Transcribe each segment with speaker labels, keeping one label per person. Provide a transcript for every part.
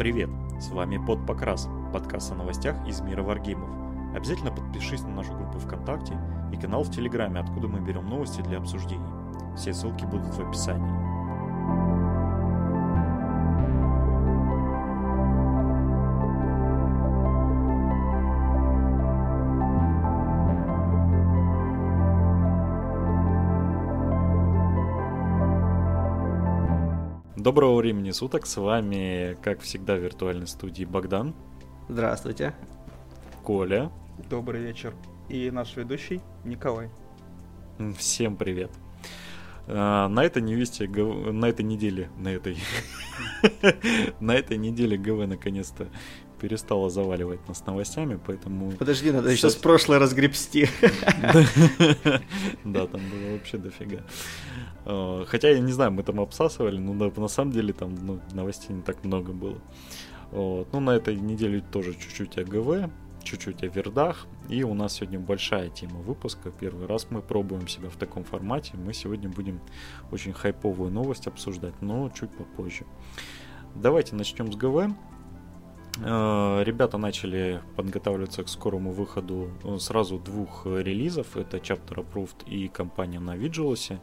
Speaker 1: Привет! С вами Под Покрас, подкаст о новостях из мира варгеймов. Обязательно подпишись на нашу группу ВКонтакте и канал в Телеграме, откуда мы берем новости для обсуждений. Все ссылки будут в описании. Доброго времени суток, с вами, как всегда, в виртуальной студии Богдан.
Speaker 2: Здравствуйте.
Speaker 1: Коля.
Speaker 3: Добрый вечер. И наш ведущий Николай.
Speaker 1: Всем привет. А, на этой невесте, на этой неделе, на этой, на этой неделе ГВ наконец-то перестала заваливать нас новостями, поэтому...
Speaker 2: Подожди, надо еще с прошлой разгребсти.
Speaker 1: Да, там было вообще дофига. Э, хотя, я не знаю, мы там обсасывали, но на самом деле там ну, новостей не так много было. Вот. Ну, на этой неделе тоже чуть-чуть о ГВ, чуть-чуть о вердах. И у нас сегодня большая тема выпуска. Первый раз мы пробуем себя в таком формате. Мы сегодня будем очень хайповую новость обсуждать, но чуть попозже. Давайте начнем с ГВ. Э, ребята начали подготавливаться к скорому выходу э, сразу двух релизов. Это Chapter Approved и компания на Vigilus.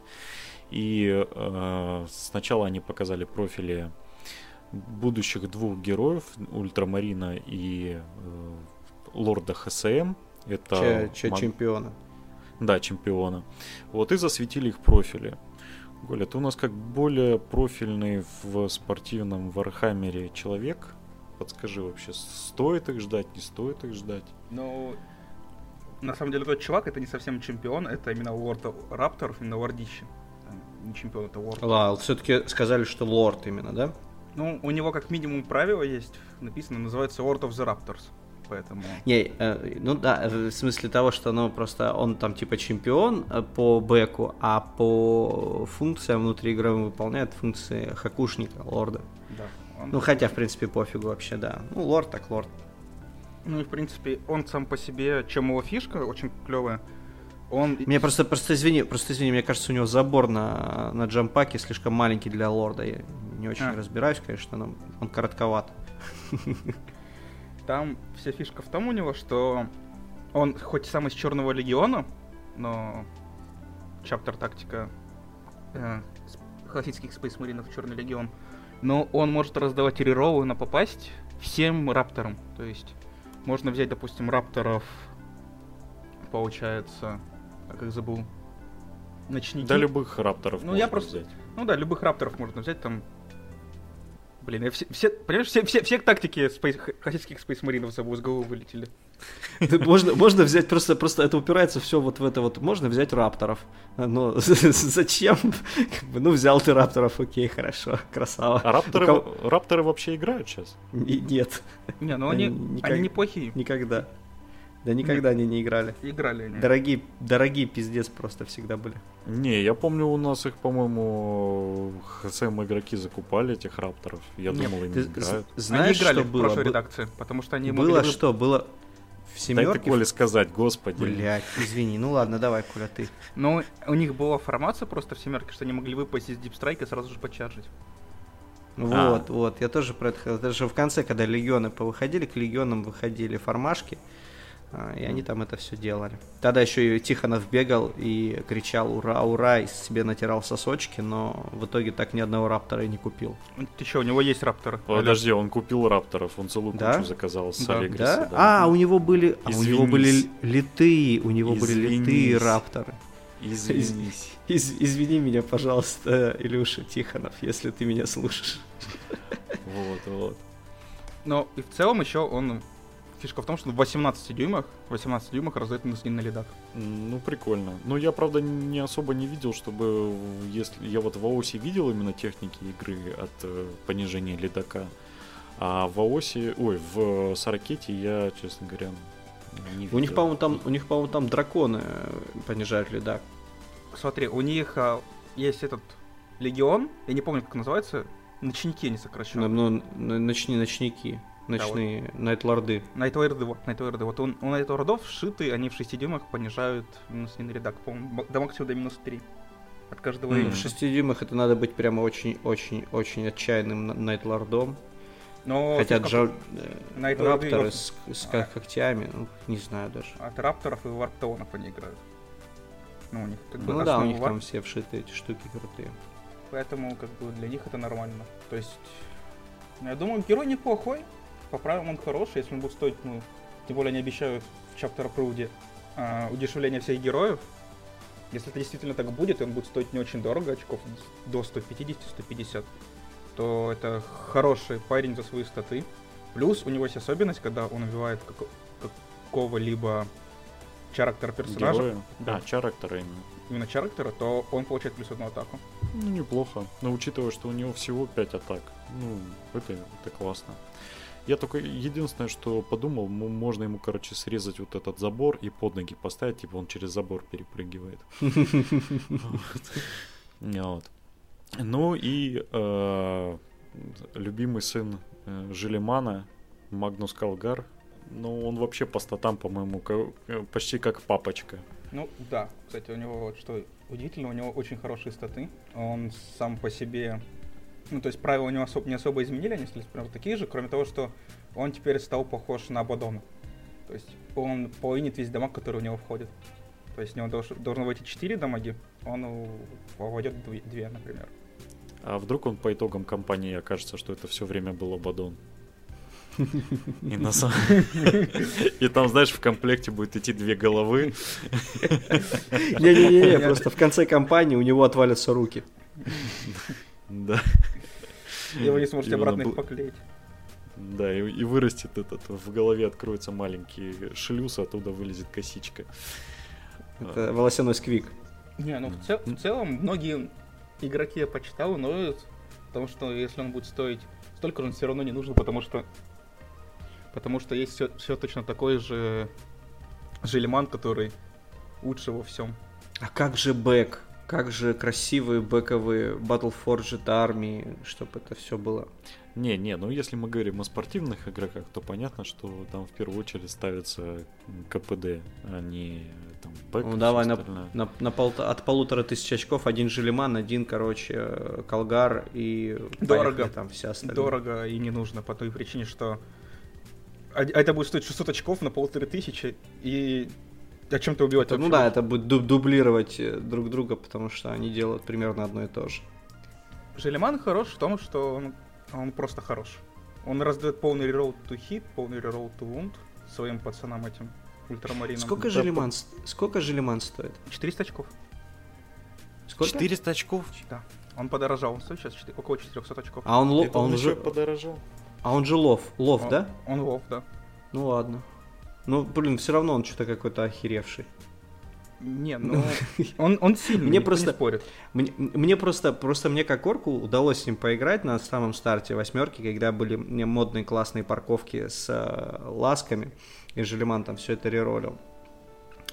Speaker 1: И э, сначала они показали профили будущих двух героев, Ультрамарина и э, Лорда ХСМ.
Speaker 2: Это Че, че маг... чемпиона.
Speaker 1: Да, чемпиона. Вот и засветили их профили. Голя, ты у нас как более профильный в спортивном Вархаммере человек. Подскажи вообще, стоит их ждать, не стоит их ждать?
Speaker 3: Ну, на самом деле тот чувак это не совсем чемпион, это именно лорд Рапторов, именно лордище не чемпион, это лорд.
Speaker 2: Ладно, все-таки сказали, что лорд именно, да?
Speaker 3: Ну, у него как минимум правило есть, написано, называется Lord of the Raptors. Поэтому...
Speaker 2: Не, э, ну да, в смысле того, что ну просто он там типа чемпион э, по бэку, а по функциям внутри игры он выполняет функции хакушника, лорда. Да. Он... Ну хотя, в принципе, пофигу вообще, да. Ну, лорд так лорд.
Speaker 3: Ну и, в принципе, он сам по себе, чем его фишка очень клевая, он...
Speaker 2: Мне просто, просто извини, просто извини, мне кажется, у него забор на, на джампаке слишком маленький для лорда. Я не очень а. разбираюсь, конечно, но он коротковат.
Speaker 3: Там вся фишка в том у него, что он хоть сам из Черного Легиона, но чаптер тактика э, классических Space Marines Черный Легион, но он может раздавать реролы на попасть всем рапторам. То есть можно взять, допустим, рапторов, получается, а как забыл?
Speaker 1: Ночники. Да любых рапторов
Speaker 3: ну, я просто... взять. Ну да, любых рапторов можно взять, там... Блин, я все, все, понимаешь, все, все, все тактики спейс, классических спейс маринов забыл, с головы вылетели.
Speaker 2: Можно, можно взять просто, просто это упирается все вот в это вот. Можно взять рапторов. Но зачем? Ну, взял ты рапторов, окей, хорошо, красава.
Speaker 1: А рапторы, рапторы вообще играют сейчас?
Speaker 2: Нет.
Speaker 3: Не, ну они, они неплохие.
Speaker 2: Никогда. Да никогда они не играли.
Speaker 3: Играли они.
Speaker 2: Дорогие, дорогие пиздец просто всегда были.
Speaker 1: Не, я помню, у нас их, по-моему, ХСМ игроки закупали этих рапторов. Я Нет, думал, они играют.
Speaker 3: Знаешь, они играли что в было? прошлой редакции, потому что они
Speaker 2: Было могли... что? Было
Speaker 1: в семерке? Дай ты, Коле, сказать, господи.
Speaker 2: Блять, извини. Ну ладно, давай, Коля, ты.
Speaker 3: Ну, у них была формация просто в семерке, что они могли выпасть из дипстрайка и сразу же почаржить.
Speaker 2: Вот, а. вот, я тоже про это Даже в конце, когда легионы повыходили, к легионам выходили формашки. А, и они там это все делали. Тогда еще и Тихонов бегал и кричал «Ура, ура!» и себе натирал сосочки, но в итоге так ни одного раптора и не купил.
Speaker 3: Ты что, у него есть рапторы?
Speaker 1: Подожди, он купил рапторов, он целую да? кучу заказал с да. Алигриса.
Speaker 2: Да? Да? А, у него были, а, у него были литые, у него Извинись. были литые рапторы.
Speaker 1: Извинись.
Speaker 2: Из, извини меня, пожалуйста, Илюша Тихонов, если ты меня слушаешь.
Speaker 1: Вот, вот.
Speaker 3: Но и в целом еще он Фишка в том, что в 18 дюймах, 18 дюймах раздает на длинный ледак.
Speaker 1: Ну, прикольно. Но я, правда, не особо не видел, чтобы... если Я вот в АОСе видел именно техники игры от э, понижения ледака. А в АОСе... Ой, в Саракете я, честно говоря,
Speaker 2: не видел. У них, по-моему, там, у них, по-моему, там драконы э, понижают ледак.
Speaker 3: Смотри, у них а, есть этот легион, я не помню, как называется, ночники они сокращенно.
Speaker 2: Ну, ну, ночни, ночники ночные да, вот. найтлорды.
Speaker 3: Найтлорды, вот, найтлорды. Вот он, у найтлордов шиты, они в 6 дюймах понижают минус 1 рядок, по-моему, до максимума до минус 3. От каждого
Speaker 2: mm. В 6 дюймах это надо быть прямо очень-очень-очень отчаянным найтлордом.
Speaker 3: Но
Speaker 2: Хотя
Speaker 3: как-
Speaker 2: Джо...
Speaker 3: на это
Speaker 2: рапторы
Speaker 3: ревью-
Speaker 2: с, с
Speaker 3: А.
Speaker 2: ко- когтями, ну, не знаю даже.
Speaker 3: От рапторов и варптонов они играют. Ну, у них как бы
Speaker 2: Ну да, у них
Speaker 3: варп,
Speaker 2: там все вшиты эти штуки крутые.
Speaker 3: поэтому как бы для них это нормально. То есть, я думаю, герой неплохой, по правилам он хороший, если он будет стоить, ну, тем более они обещают в Chapter Approved а, удешевление всех героев. Если это действительно так будет, и он будет стоить не очень дорого, очков до 150-150, то это хороший парень за свои статы. Плюс у него есть особенность, когда он убивает како- какого-либо характера персонажа,
Speaker 1: Героя.
Speaker 3: Да.
Speaker 1: А, чарактера именно.
Speaker 3: именно характера, то он получает плюс одну атаку.
Speaker 1: Ну, неплохо. Но учитывая, что у него всего 5 атак, ну, это, это классно. Я только единственное, что подумал, можно ему, короче, срезать вот этот забор и под ноги поставить, типа он через забор перепрыгивает. Вот. Ну и э, любимый сын э, Желемана, Магнус Калгар, ну он вообще по статам, по-моему, э, почти как папочка.
Speaker 3: Ну да, кстати, у него вот что удивительно, у него очень хорошие статы. Он сам по себе, ну то есть правила у него особ- не особо изменили, они остались прям такие же, кроме того, что он теперь стал похож на Абадона. То есть он половинит весь дамаг, который у него входит. То есть у него долж- должно войти 4 дамаги, он войдет 2, например.
Speaker 1: А вдруг он по итогам кампании окажется, что это все время был Абадон? И, на сам- И там, знаешь, в комплекте будет идти две головы.
Speaker 2: Не-не-не, просто в конце кампании у него отвалятся руки.
Speaker 1: Да,
Speaker 3: И вы не сможете обратно их поклеить.
Speaker 1: да, и, и вырастет этот, в голове откроется маленький шлюз, оттуда вылезет косичка.
Speaker 2: Это волосяной сквик.
Speaker 3: Не, ну в, цел- в целом многие игроки я почитал, но потому что если он будет стоить столько он все равно не нужен, потому что потому что есть все, точно такой же Жиллиман, который лучше во всем.
Speaker 2: А как же бэк? Как же красивые бэковые Battleforged армии, чтобы это все было.
Speaker 1: Не, не, ну если мы говорим о спортивных игроках, то понятно, что там в первую очередь ставится КПД, а не там бэк.
Speaker 2: Ну давай на, на, на полта- от полутора тысяч очков один Жиллиман, один, короче, Калгар и
Speaker 3: Дорого.
Speaker 2: поехали там все остальные.
Speaker 3: Дорого и не нужно по той причине, что а, а это будет стоить 600 очков на полторы тысячи, и о чем-то убивать
Speaker 2: Ну
Speaker 3: вообще
Speaker 2: да, это будет дуб- дублировать э, друг друга, потому что они делают примерно одно и то же.
Speaker 3: Желеман хорош в том, что он, он просто хорош. Он раздает полный reroll to hit, полный reroll to wound своим пацанам этим ультрамаринам.
Speaker 2: Сколько
Speaker 1: Да,
Speaker 2: Желеман, с- сколько Желеман стоит?
Speaker 3: 400 очков.
Speaker 2: Сколько?
Speaker 1: 400 очков?
Speaker 3: Да. Он подорожал, он стоит сейчас четы- около 400 очков.
Speaker 2: А он, ло-
Speaker 1: Это
Speaker 2: а он,
Speaker 1: он
Speaker 2: же,
Speaker 1: подорожал.
Speaker 2: а он же лов, лов,
Speaker 3: Он-
Speaker 2: да?
Speaker 3: Он лов, да.
Speaker 2: Ну ладно. Ну, блин, все равно он что-то какой-то охеревший.
Speaker 3: Не, ну, он, он сильный,
Speaker 2: Мне просто-
Speaker 3: не спорит.
Speaker 2: Мне, мне просто, просто мне как орку удалось с ним поиграть на самом старте восьмерки, когда были мне модные классные парковки с э, ласками, и Желеман там все это реролил.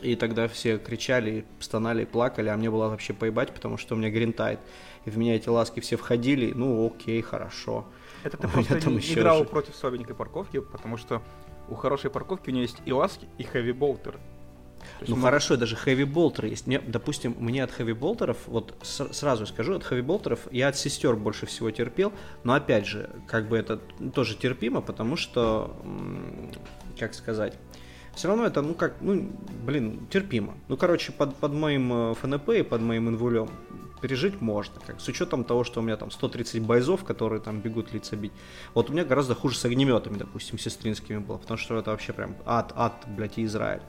Speaker 2: И тогда все кричали, стонали, плакали, а мне было вообще поебать, потому что у меня гринтайт. И в меня эти ласки все входили, ну окей, хорошо.
Speaker 3: Это ты
Speaker 2: У
Speaker 3: просто не
Speaker 2: еще
Speaker 3: играл
Speaker 2: же-
Speaker 3: против слабенькой парковки, потому что у хорошей парковки у нее есть и ласки, и хэви есть
Speaker 2: Ну
Speaker 3: мы-
Speaker 2: хорошо, даже хэви болтеры есть. Мне, допустим, мне от хэви болтеров, вот с- сразу скажу, от хэви болтеров я от сестер больше всего терпел, но опять же, как бы это тоже терпимо, потому что, как сказать, все равно это, ну как, ну, блин, терпимо. Ну, короче, под, под моим э, ФНП и под моим инвулем пережить можно, как, с учетом того, что у меня там 130 бойзов, которые там бегут лица бить. Вот у меня гораздо хуже с огнеметами, допустим, сестринскими было, потому что это вообще прям ад, ад, блядь, и Израиль.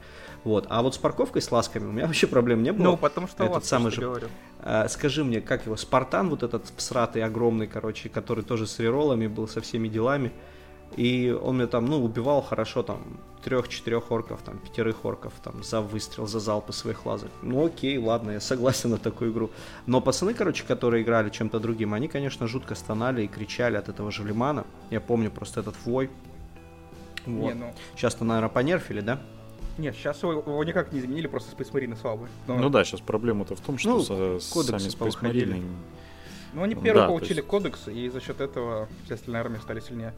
Speaker 2: Вот. А вот с парковкой, с ласками у меня вообще проблем не было.
Speaker 3: Ну, потому что
Speaker 2: Этот самый же-
Speaker 3: говорю.
Speaker 2: А, скажи мне, как его, Спартан, вот этот всратый, огромный, короче, который тоже с реролами был, со всеми делами. И он мне там, ну, убивал хорошо, там, трех-четырех орков, там, пятерых орков, там, за выстрел, за залпы своих лазок. Ну, окей, ладно, я согласен на такую игру. Но пацаны, короче, которые играли чем-то другим, они, конечно, жутко стонали и кричали от этого же лимана. Я помню просто этот вой. Вот.
Speaker 3: Не, ну,
Speaker 2: Сейчас-то, наверное, понерфили, да?
Speaker 3: нет, сейчас его, его никак не изменили, просто Space Marine слабые. Но-
Speaker 1: Ну да, сейчас проблема-то в том, что
Speaker 2: Ну,
Speaker 1: со- сами Space. Marine
Speaker 3: Ну, они
Speaker 1: Да,
Speaker 3: первые
Speaker 1: то
Speaker 3: получили
Speaker 1: есть-
Speaker 3: кодекс, и за счет этого все остальные армии стали сильнее.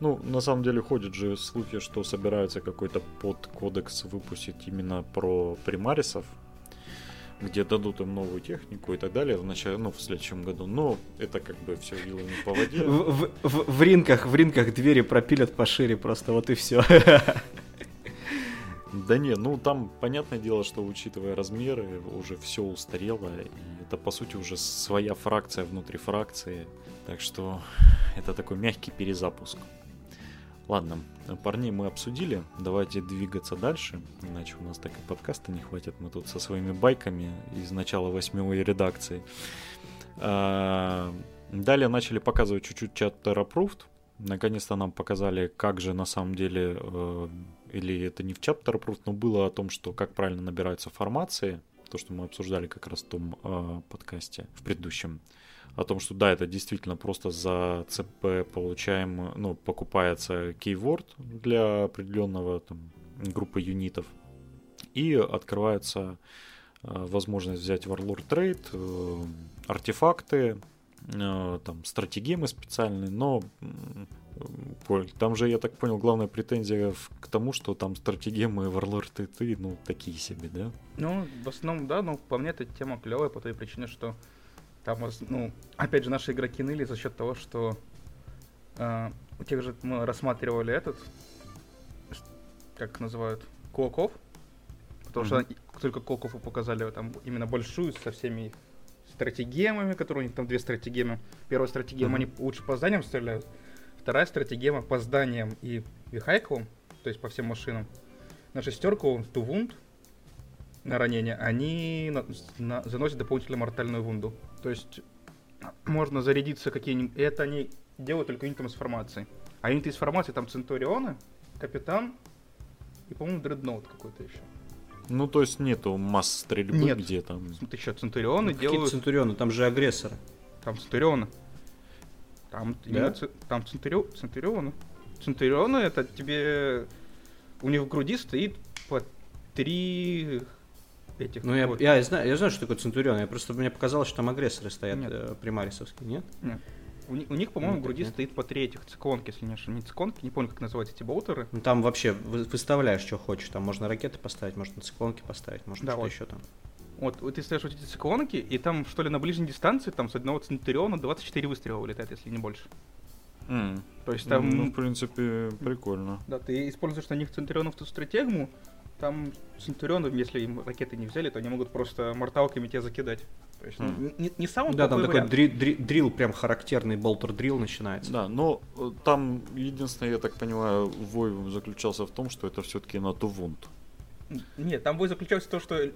Speaker 1: Ну, на самом деле ходят же слухи, что собираются какой-то подкодекс выпустить именно про примарисов. где дадут им новую технику и так далее в начале, ну, в следующем году. Но это как бы все вилами по воде.
Speaker 2: В, в, в ринках, в ринках двери пропилят пошире просто, вот и все.
Speaker 1: Да не, ну там понятное дело, что учитывая размеры, уже все устарело, и это по сути уже своя фракция внутри фракции, так что это такой мягкий перезапуск. Ладно, парней мы обсудили, давайте двигаться дальше, иначе у нас так и подкаста не хватит, мы тут со своими байками из начала восьмой редакции. А, далее начали показывать чуть-чуть чат Approved, наконец-то нам показали, как же на самом деле э, или это не в chapter approved, но было о том, что как правильно набираются формации, то, что мы обсуждали как раз в том э, подкасте, в предыдущем, о том, что да, это действительно просто за ЦП получаем, ну, покупается keyword для определенного там, группы юнитов, и открывается э, возможность взять Warlord Trade, э, артефакты, э, там стратегемы специальные, но там же, я так понял, главная претензия к тому, что там стратегемы и ты, ну, такие себе, да?
Speaker 3: Ну, в основном, да, но по мне эта тема клевая по той причине, что там, ну, опять же, наши игроки ныли за счет того, что э, у тех же мы рассматривали этот, как называют, Кулаков, потому mm-hmm. что только Кулакову показали там именно большую со всеми стратегемами, которые у них там две стратегемы. Первая стратегема, mm-hmm. они лучше по зданиям стреляют, Вторая стратегема по зданиям и вихайклам, то есть по всем машинам. На шестерку Тувунд на ранение, они на, на, заносят дополнительную мортальную вунду. То есть можно зарядиться какие-нибудь... Это они делают только юнитом из формации. А юниты из формации там Центурионы, Капитан и, по-моему, Дредноут какой-то еще.
Speaker 1: Ну, то есть нету масс стрельбы,
Speaker 3: Нет.
Speaker 1: где там...
Speaker 3: Ты что, Центурионы ну, делают...
Speaker 2: Центурионы? Там же агрессоры.
Speaker 3: Там Центурионы. Там, да? ц... там Центурио... Центурионы. Центурионы это тебе... У них в груди стоит по три этих.
Speaker 2: Ну, я, вот. я, знаю, я знаю, что такое Центурион. Я просто мне показалось, что там агрессоры стоят нет. Э, примарисовские, нет?
Speaker 3: Нет. У, у них, по-моему, нет, в груди нет. стоит по три этих циклонки, если не ошибаюсь. Не циклонки, не помню, как называются эти болтеры.
Speaker 2: Ну там вообще выставляешь, что хочешь. Там можно ракеты поставить, можно циклонки поставить, можно да, что вот. еще там.
Speaker 3: Вот, вот ты ставишь вот эти циклонки, и там, что ли, на ближней дистанции, там с одного Центуриона 24 выстрела вылетает, если не больше.
Speaker 1: Mm. То есть там... Ну, в принципе, прикольно.
Speaker 3: Да, ты используешь на них Центурионов ту стратегму, там Центурионов, если им ракеты не взяли, то они могут просто морталками тебя закидать. То есть, mm. не, не самый
Speaker 2: Да, там такой дри, дри, дрил, прям характерный болтер дрил начинается.
Speaker 1: Да, но э, там единственное, я так понимаю, вой заключался в том, что это все-таки на Тувунт.
Speaker 3: Нет, там бой заключался в том, что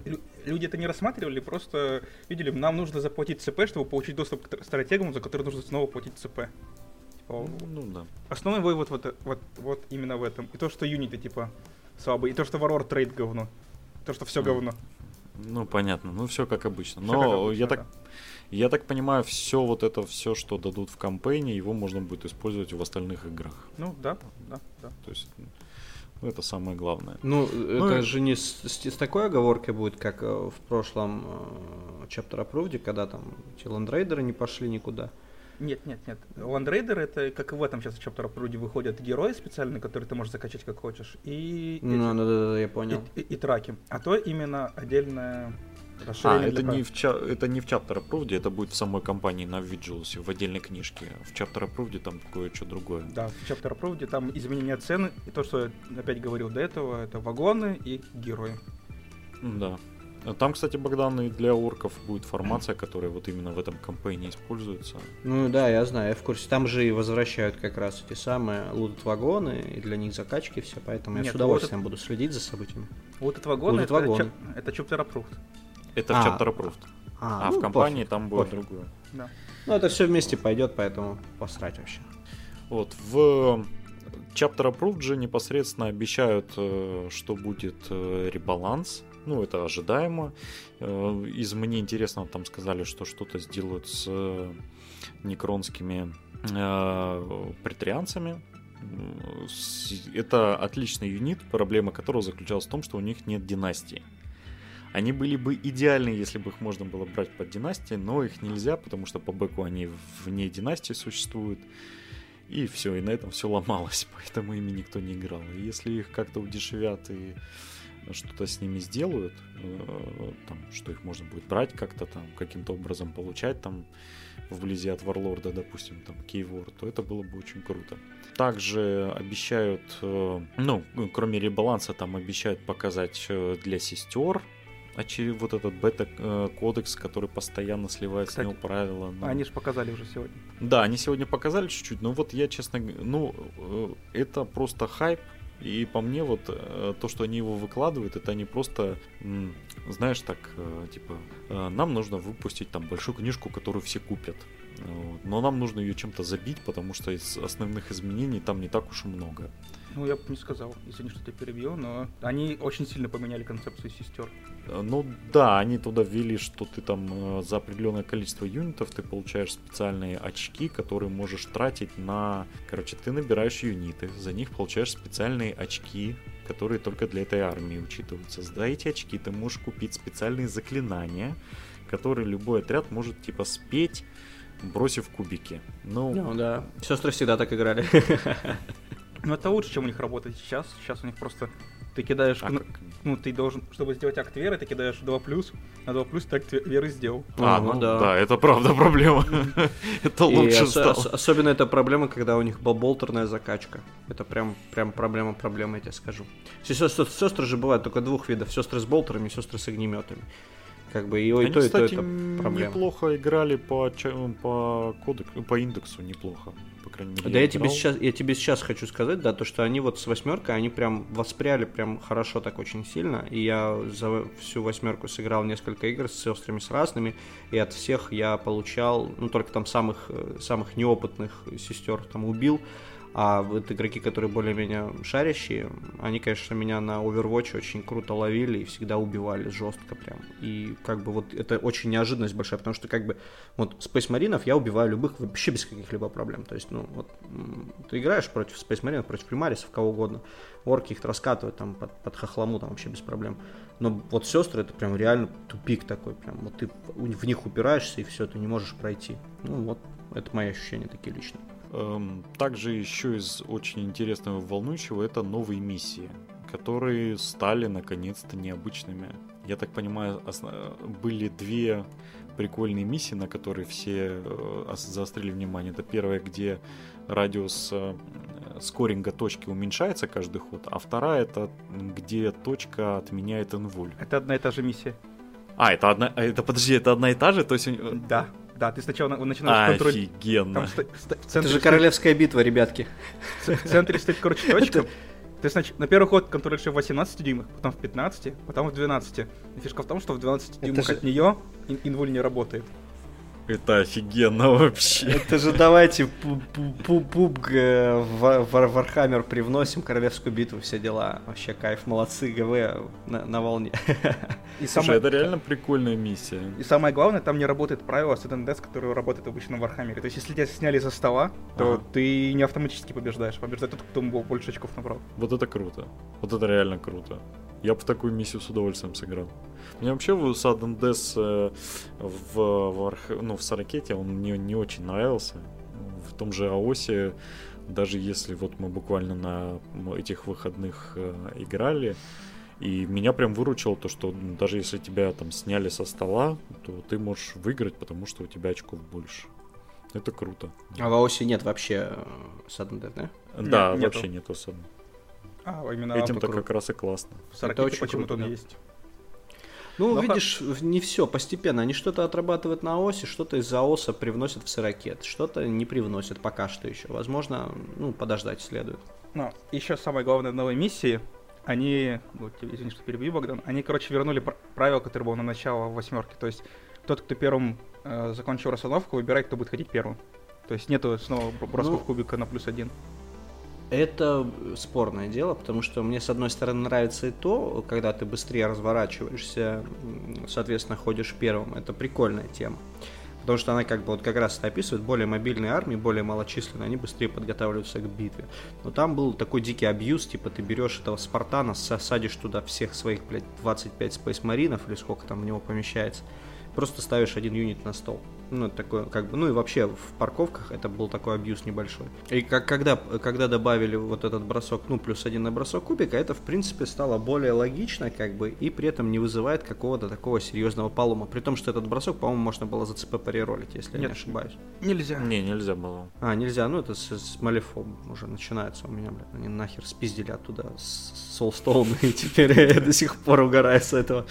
Speaker 3: люди это не рассматривали, просто видели, нам нужно заплатить ЦП, чтобы получить доступ к стратегам, за которые нужно снова платить ЦП. Типа,
Speaker 1: ну, ну да.
Speaker 3: Основной бой вот, вот, вот, вот именно в этом. И то, что юниты, типа, слабые, и то, что Warlord трейд говно. То, что все mm. говно.
Speaker 1: Ну, понятно, ну все как обычно. Но как обычно, я, да. так, я так понимаю, все вот это, все, что дадут в кампейне, его можно будет использовать в остальных играх.
Speaker 3: Ну, да, да, да.
Speaker 1: То есть это самое главное.
Speaker 2: Ну, ну это и... же не с, с, с такой оговоркой будет, как э, в прошлом э, Chapter Approved, когда там эти ландрейдеры не пошли никуда.
Speaker 3: Нет, нет, нет. Ландрейдер это, как и в этом сейчас в Chapter Approved, выходят герои специальные, которые ты можешь закачать как хочешь, и...
Speaker 2: Ну, да, да, да, я понял.
Speaker 3: И, и, и траки. А то именно отдельная
Speaker 1: а, это не, в ча- это не в Chapter Approved, это будет в самой компании на Vigilus, в отдельной книжке. В Chapter Approved там кое-что другое.
Speaker 3: Да, в Chapter Approved там изменение цены, и то, что я опять говорил до этого, это вагоны и герои.
Speaker 1: Да. Там, кстати, Богдан, и для орков будет формация, которая вот именно в этом кампейне используется.
Speaker 2: Ну да, я знаю, я в курсе. Там же и возвращают как раз эти самые лутат вагоны, и для них закачки все, поэтому Нет, я с удовольствием вот буду следить за событиями.
Speaker 3: Лутат вагоны, это, вагоны. это Approved.
Speaker 1: Это а, в. А, а ну, в компании пофиг, там будет пофиг. другое.
Speaker 2: Да. Ну, это все вместе пойдет, поэтому посрать вообще.
Speaker 1: Вот, в Chapter Approved же непосредственно обещают, э, что будет э, ребаланс. Ну, это ожидаемо. Э, из мне интересного там сказали, что что-то сделают с некронскими претрианцами. Это отличный юнит, проблема которого заключалась в том, что у них нет династии. Они были бы идеальны, если бы их можно было брать под династии, но их нельзя, потому что по бэку они вне династии существуют. И все, и на этом все ломалось, поэтому ими никто не играл. И если их как-то удешевят и что-то с ними сделают, э, там, что их можно будет брать как-то там, каким-то образом получать там вблизи от Варлорда, допустим, там, Кейвор, то это было бы очень круто. Также обещают, э, ну, кроме ребаланса, там обещают показать э, для сестер вот этот бета-кодекс, который постоянно сливает Кстати, с него правила.
Speaker 3: Но... Они же показали уже сегодня.
Speaker 1: Да, они сегодня показали чуть-чуть, но вот я, честно, ну, это просто хайп, и по мне вот э, то, что они его выкладывают, это не просто, знаешь, так, э, типа, э, нам нужно выпустить там большую книжку, которую все купят. Но нам нужно ее чем-то забить, потому что из основных изменений там не так уж и много.
Speaker 3: Ну, я бы не сказал, если не что-то перебью, но они очень сильно поменяли концепцию сестер.
Speaker 1: Э, ну да, они туда ввели, что ты там э, за определенное количество юнитов ты получаешь специальные очки, которые можешь тратить на... Короче, ты набираешь юниты, за них получаешь специальные очки, которые только для этой армии учитываются. За эти очки ты можешь купить специальные заклинания, которые любой отряд может типа спеть, бросив кубики.
Speaker 2: Ну, ну да, сестры всегда так играли.
Speaker 3: Ну это лучше, чем у них работает сейчас. Сейчас у них просто ты кидаешь, а ну, ну, ты должен, чтобы сделать акт веры, ты кидаешь 2 плюс, на 2 плюс ты акт веры сделал.
Speaker 1: А, ну, ну да. да, это правда проблема. это лучше стало.
Speaker 2: Особенно это проблема, когда у них болтерная закачка. Это прям, прям проблема, проблема, я тебе скажу. Сестры же бывают только двух видов. Сестры с болтерами, сестры с огнеметами. Как бы и,
Speaker 1: Они,
Speaker 2: и то,
Speaker 1: кстати,
Speaker 2: и то это проблема.
Speaker 1: неплохо играли по, по, кодексу, по индексу, неплохо. По крайней мере,
Speaker 2: да я, тебе сейчас, я тебе сейчас хочу сказать, да, то, что они вот с восьмеркой, они прям воспряли прям хорошо так очень сильно. И я за всю восьмерку сыграл несколько игр с сестрами с разными, и от всех я получал, ну, только там самых, э, самых неопытных сестер там убил, а вот игроки, которые более-менее шарящие, они, конечно, меня на Overwatch очень круто ловили и всегда убивали жестко прям. И как бы вот это очень неожиданность большая, потому что как бы вот Space Marine я убиваю любых вообще без каких-либо проблем. То есть, ну, вот ты играешь против Space Marine, против примарисов, кого угодно, орки их раскатывают там под, под хохлому там вообще без проблем. Но вот сестры это прям реально тупик такой, прям вот ты в них упираешься и все, ты не можешь пройти. Ну вот, это мои ощущения такие личные.
Speaker 1: Эм, также еще из очень интересного и волнующего это новые миссии, которые стали наконец-то необычными. Я так понимаю, были две прикольные миссии, на которые все э, заострили внимание. Это первая, где радиус э, скоринга точки уменьшается каждый ход, а вторая это где точка отменяет инвуль.
Speaker 3: Это одна и та же миссия.
Speaker 1: А, это одна, это подожди, это одна и та же, то есть
Speaker 3: да. Да, ты сначала начинаешь
Speaker 1: контроль... Офигенно. Там,
Speaker 2: Это же королевская битва, ребятки.
Speaker 3: В центре стоит, короче, точка. Ты снач... на первый ход контролируешь в 18 дюймах, потом в 15, потом в 12. И фишка в том, что в 12 дюймах же... от нее инвуль не работает.
Speaker 1: Это офигенно вообще.
Speaker 2: Это же давайте PUBG в Вархаммер привносим, королевскую битву, все дела. Вообще кайф, молодцы, ГВ на, на волне.
Speaker 1: И Слушай, самое... это реально прикольная миссия.
Speaker 3: И самое главное, там не работает правило Sudden Death, которое работает обычно в Вархаммере. То есть, если тебя сняли со стола, то ага. ты не автоматически побеждаешь. Побеждает тот, кто больше очков набрал.
Speaker 1: Вот это круто. Вот это реально круто. Я бы такую миссию с удовольствием сыграл. Мне вообще в Sudden Death э, в, в, ну, в Саракете он мне не очень нравился. В том же Аосе, даже если вот мы буквально на этих выходных э, играли, и меня прям выручило то, что даже если тебя там сняли со стола, то ты можешь выиграть, потому что у тебя очков больше. Это круто.
Speaker 2: А в Аосе нет вообще э, Sudden Death, да?
Speaker 1: Да, нет, вообще нету Sudden.
Speaker 3: А, именно
Speaker 1: Этим-то как раз и классно.
Speaker 3: В Саракете почему-то он есть.
Speaker 2: Ну, Но видишь, х... не все, постепенно. Они что-то отрабатывают на оси, что-то из-за оса привносят в сырокет, что-то не привносят пока что еще. Возможно, ну, подождать следует.
Speaker 3: Ну, еще самое главное в новой миссии, они, ну, извини, что перебью, Богдан, они, короче, вернули правило, которое было на начало восьмерки. То есть тот, кто первым э, закончил расстановку, выбирает, кто будет ходить первым. То есть нету снова бросков ну, кубика на плюс один.
Speaker 2: Это спорное дело, потому что мне, с одной стороны, нравится и то, когда ты быстрее разворачиваешься, соответственно, ходишь первым. Это прикольная тема. Потому что она как бы вот как раз это описывает, более мобильные армии, более малочисленные, они быстрее подготавливаются к битве. Но там был такой дикий абьюз, типа ты берешь этого Спартана, садишь туда всех своих, блядь, 25 спейс-маринов, или сколько там в него помещается, просто ставишь один юнит на стол. Ну, это такое, как бы, ну и вообще в парковках это был такой абьюз небольшой. И как, когда, когда добавили вот этот бросок, ну, плюс один на бросок кубика, это, в принципе, стало более логично, как бы, и при этом не вызывает какого-то такого серьезного полома. При том, что этот бросок, по-моему, можно было за ЦП париролить, если Нет, я не ошибаюсь.
Speaker 3: Нельзя.
Speaker 1: Не, нельзя было.
Speaker 2: А, нельзя, ну это с, с Малифом уже начинается у меня, блядь. Они нахер спиздили оттуда Soulstone, и теперь я до сих пор угораю с этого.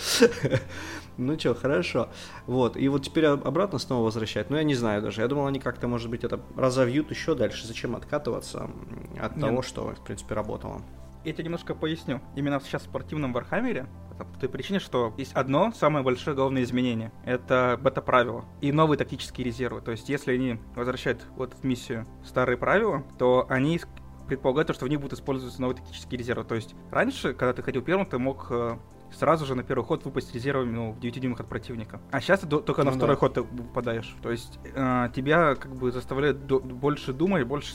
Speaker 2: Ну что, хорошо. Вот. И вот теперь обратно снова возвращать. Ну, я не знаю даже. Я думал, они как-то, может быть, это разовьют еще дальше. Зачем откатываться от Нет. того, что, в принципе, работало?
Speaker 3: Я тебе немножко поясню. Именно сейчас в спортивном Вархаммере по той причине, что есть одно самое большое главное изменение. Это бета-правила и новые тактические резервы. То есть, если они возвращают вот эту миссию старые правила, то они предполагают, то, что в них будут использоваться новые тактические резервы. То есть, раньше, когда ты ходил первым, ты мог э, сразу же на первый ход выпасть резервами ну, в 9 дюймах от противника. А сейчас ты только ну, на второй да. ход ты попадаешь. То есть э, тебя как бы заставляют до- больше думать, больше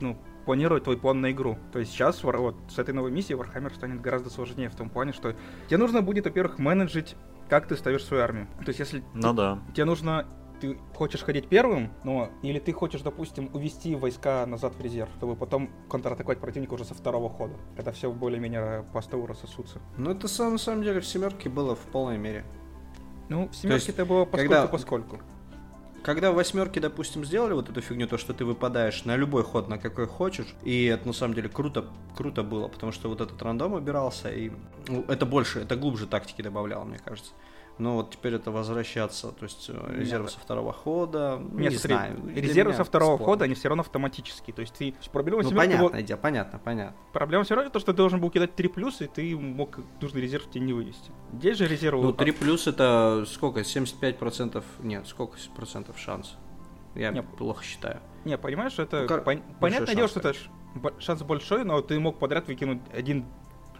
Speaker 3: ну, планировать твой план на игру. То есть сейчас вот с этой новой миссией Warhammer станет гораздо сложнее в том плане, что тебе нужно будет, во-первых, менеджить, как ты ставишь свою армию. То есть если
Speaker 1: ну, ты, да.
Speaker 3: тебе нужно ты хочешь ходить первым, но или ты хочешь, допустим, увести войска назад в резерв, чтобы потом контратаковать противника уже со второго хода, когда все более-менее по столу рассосутся.
Speaker 2: Ну, это на самом деле в семерке было в полной мере.
Speaker 3: Ну, в семерке это было поскольку когда...
Speaker 2: Когда в восьмерке, допустим, сделали вот эту фигню, то, что ты выпадаешь на любой ход, на какой хочешь, и это на самом деле круто, круто было, потому что вот этот рандом убирался, и ну, это больше, это глубже тактики добавляло, мне кажется но вот теперь это возвращаться, то есть э, резервы Нет. со второго хода, ну, Нет,
Speaker 3: не смотри, знаю. резервы со второго спорно. хода, они все равно автоматические, то есть ты...
Speaker 2: Проблема ну, понятно, его... дело, понятно, понятно.
Speaker 3: Проблема все равно то, что ты должен был кидать 3 плюс, и ты мог нужный резерв тебе не вывести. Здесь же резервы...
Speaker 2: Ну, 3 плюс это сколько, 75%, нет, сколько процентов шанс? Я не, плохо считаю.
Speaker 3: Не, понимаешь, это... Ну, пон... Понятное дело, что это шанс большой, но ты мог подряд выкинуть один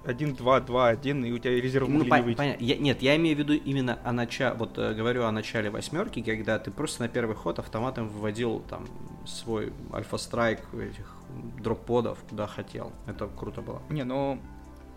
Speaker 3: 1, 2, 2, 1, и у тебя резерв ну,
Speaker 2: по- не выйти. Понятно. Я, нет, я имею в виду именно о начале, вот э, говорю о начале восьмерки, когда ты просто на первый ход автоматом вводил там свой альфа-страйк этих дроп-подов куда хотел. Это круто было.
Speaker 3: Не, ну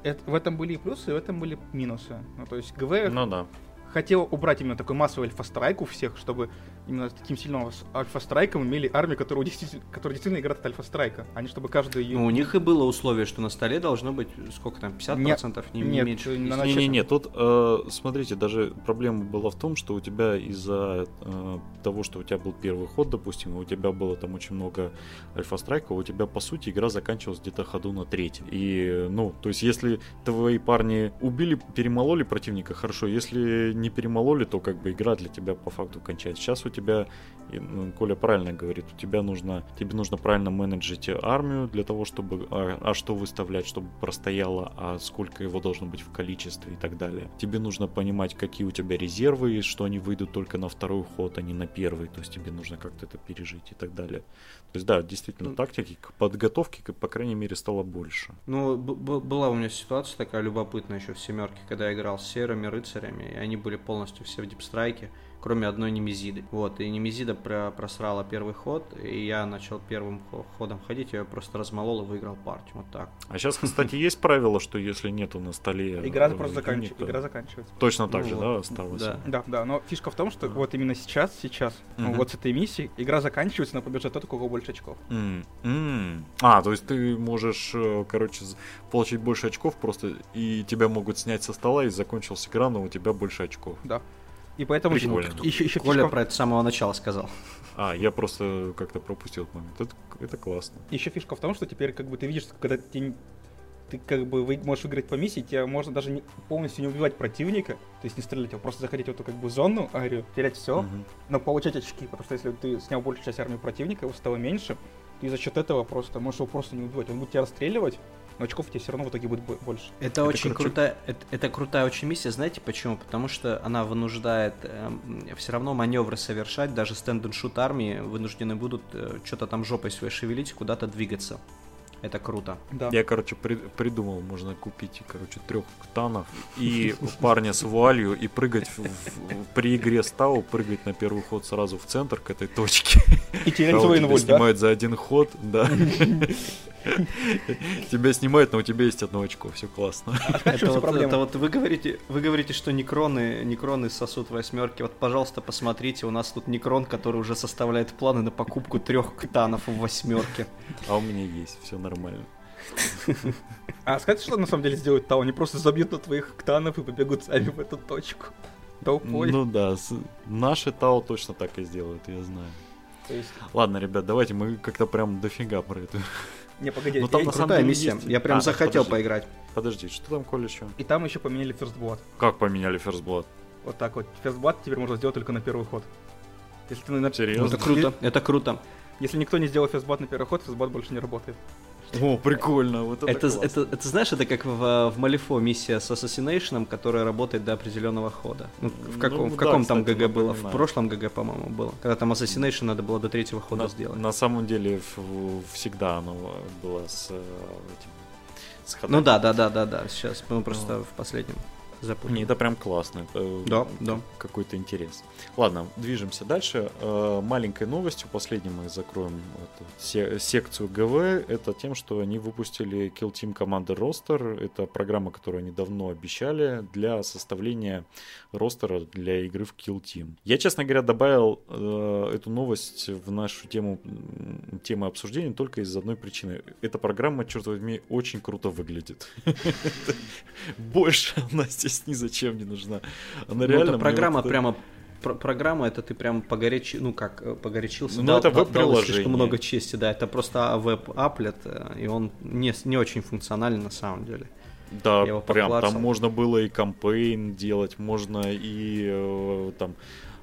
Speaker 3: это, в этом были и плюсы, и в этом были минусы. Ну, то есть ГВ
Speaker 1: ну, да.
Speaker 3: хотел убрать именно такой массовый альфа-страйк у всех, чтобы именно с таким сильным альфа-страйком имели армию, которая действительно, которая действительно играет от альфа-страйка, а не чтобы каждый...
Speaker 2: Ну, у них и было условие, что на столе должно быть, сколько там, 50%, нет, не, не меньше.
Speaker 1: Не-не-не, тут, э, смотрите, даже проблема была в том, что у тебя из-за э, того, что у тебя был первый ход, допустим, у тебя было там очень много альфа-страйков, у тебя, по сути, игра заканчивалась где-то ходу на третьем. И, ну, то есть, если твои парни убили, перемололи противника, хорошо, если не перемололи, то как бы игра для тебя по факту кончается. Сейчас у тебя, ну, Коля правильно говорит, у тебя нужно, тебе нужно правильно менеджить армию для того, чтобы, а, а что выставлять, чтобы простояло, а сколько его должно быть в количестве и так далее. Тебе нужно понимать, какие у тебя резервы, что они выйдут только на второй ход, а не на первый, то есть тебе нужно как-то это пережить и так далее. То есть, да, действительно, ну, тактики к подготовке, по крайней мере, стало больше.
Speaker 2: Ну, была у меня ситуация такая любопытная еще в семерке, когда я играл с серыми рыцарями, и они были полностью все в дипстрайке кроме одной Немезиды. Вот, и Немезида про просрала первый ход, и я начал первым ходом ходить, я ее просто размолол и выиграл партию. Вот так.
Speaker 1: А сейчас, кстати, есть правило, что если нету на столе...
Speaker 3: Игра просто заканчивается. Игра заканчивается.
Speaker 1: Точно так же, да, осталось?
Speaker 3: Да. да, да, но фишка в том, что вот именно сейчас, сейчас, ну, вот с этой миссией, игра заканчивается, но побежит тот, у кого больше очков.
Speaker 1: А, то есть ты можешь, э, короче, получить больше очков просто, и тебя могут снять со стола, и закончился игра, но у тебя больше очков.
Speaker 3: Да. И поэтому
Speaker 2: Прикольно. еще, еще Коля фишка... про это с самого начала сказал.
Speaker 1: А, я просто как-то пропустил этот момент. Это, это классно.
Speaker 3: Еще фишка в том, что теперь как бы ты видишь, когда ты, ты как бы вы, можешь выиграть по миссии, тебе можно даже не, полностью не убивать противника, то есть не стрелять, а просто заходить в эту как бы зону, арию, терять все, угу. но получать очки, потому что если ты снял большую часть армии противника, его стало меньше, ты за счет этого просто можешь его просто не убивать. Он будет тебя расстреливать, но очков тебе все равно в итоге будет больше.
Speaker 2: Это, это очень круче. крутая, это, это крутая очень миссия, знаете почему? Потому что она вынуждает э, все равно маневры совершать, даже стенд-н-шут армии вынуждены будут э, что-то там жопой своей шевелить, куда-то двигаться. Это круто.
Speaker 1: Да. Я, короче, при, придумал, можно купить, короче, трех танов и парня с вуалью и прыгать в, в, при игре Стау, прыгать на первый ход сразу в центр к этой точке.
Speaker 3: И терять свой инвульт,
Speaker 1: снимают за один ход, да. Тебя снимают, но у тебя есть одно очко, все классно.
Speaker 2: А это вот, вы говорите, вы говорите, что некроны, некроны сосут восьмерки. Вот, пожалуйста, посмотрите, у нас тут некрон, который уже составляет планы на покупку трех катанов в восьмерке.
Speaker 1: А у меня есть, все нормально.
Speaker 3: А сказать, что на самом деле сделают Тау? Они просто забьют на твоих ктанов и побегут сами в эту точку.
Speaker 1: Толпой. Ну да, наши Тау точно так и сделают, я знаю. Есть... Ладно, ребят, давайте мы как-то прям дофига про это.
Speaker 3: Не, погоди,
Speaker 2: ну, там я... на самом деле миссия. Есть... Я прям а, захотел подожди. поиграть.
Speaker 1: Подожди, что там, Коля, еще?
Speaker 3: И там еще поменяли First Blood.
Speaker 1: Как поменяли First Blood?
Speaker 3: Вот так вот. First Blood теперь можно сделать только на первый ход.
Speaker 2: Если ты на... Серьезно? Это круто, это круто.
Speaker 3: Если никто не сделал First Blood на первый ход, First Blood больше не работает.
Speaker 1: О, прикольно, вот это
Speaker 2: это, это, это, знаешь, это как в, в Малифо миссия с Assassination, которая работает до определенного хода. Ну, в каком, ну, в каком да, там кстати, ГГ было? В прошлом ГГ, по-моему, было. Когда там Assassination надо было до третьего хода
Speaker 1: на,
Speaker 2: сделать.
Speaker 1: На самом деле всегда оно было с э, этим
Speaker 2: с ну да, да, да, да, да. Сейчас мы просто ну. в последнем
Speaker 1: Не, это прям классно. Это
Speaker 2: да, да.
Speaker 1: Какой-то интерес. Ладно, движемся дальше. Э, маленькой новостью, последней мы закроем эту секцию ГВ, это тем, что они выпустили Kill Team Commander Roster. Это программа, которую они давно обещали для составления ростера для игры в Kill Team. Я, честно говоря, добавил э, эту новость в нашу тему темы обсуждения только из одной причины. Эта программа, черт возьми, очень круто выглядит. Больше она здесь ни зачем не нужна.
Speaker 2: Она ну, реально... программа прямо программа, это ты прям погорячил, ну как, э, погорячился.
Speaker 1: Ну, это веб-приложение.
Speaker 2: слишком много чести, да, это просто веб-аплет, э, и он не, не очень функциональный на самом деле.
Speaker 1: Да, прям там можно было и кампейн делать, можно и э, там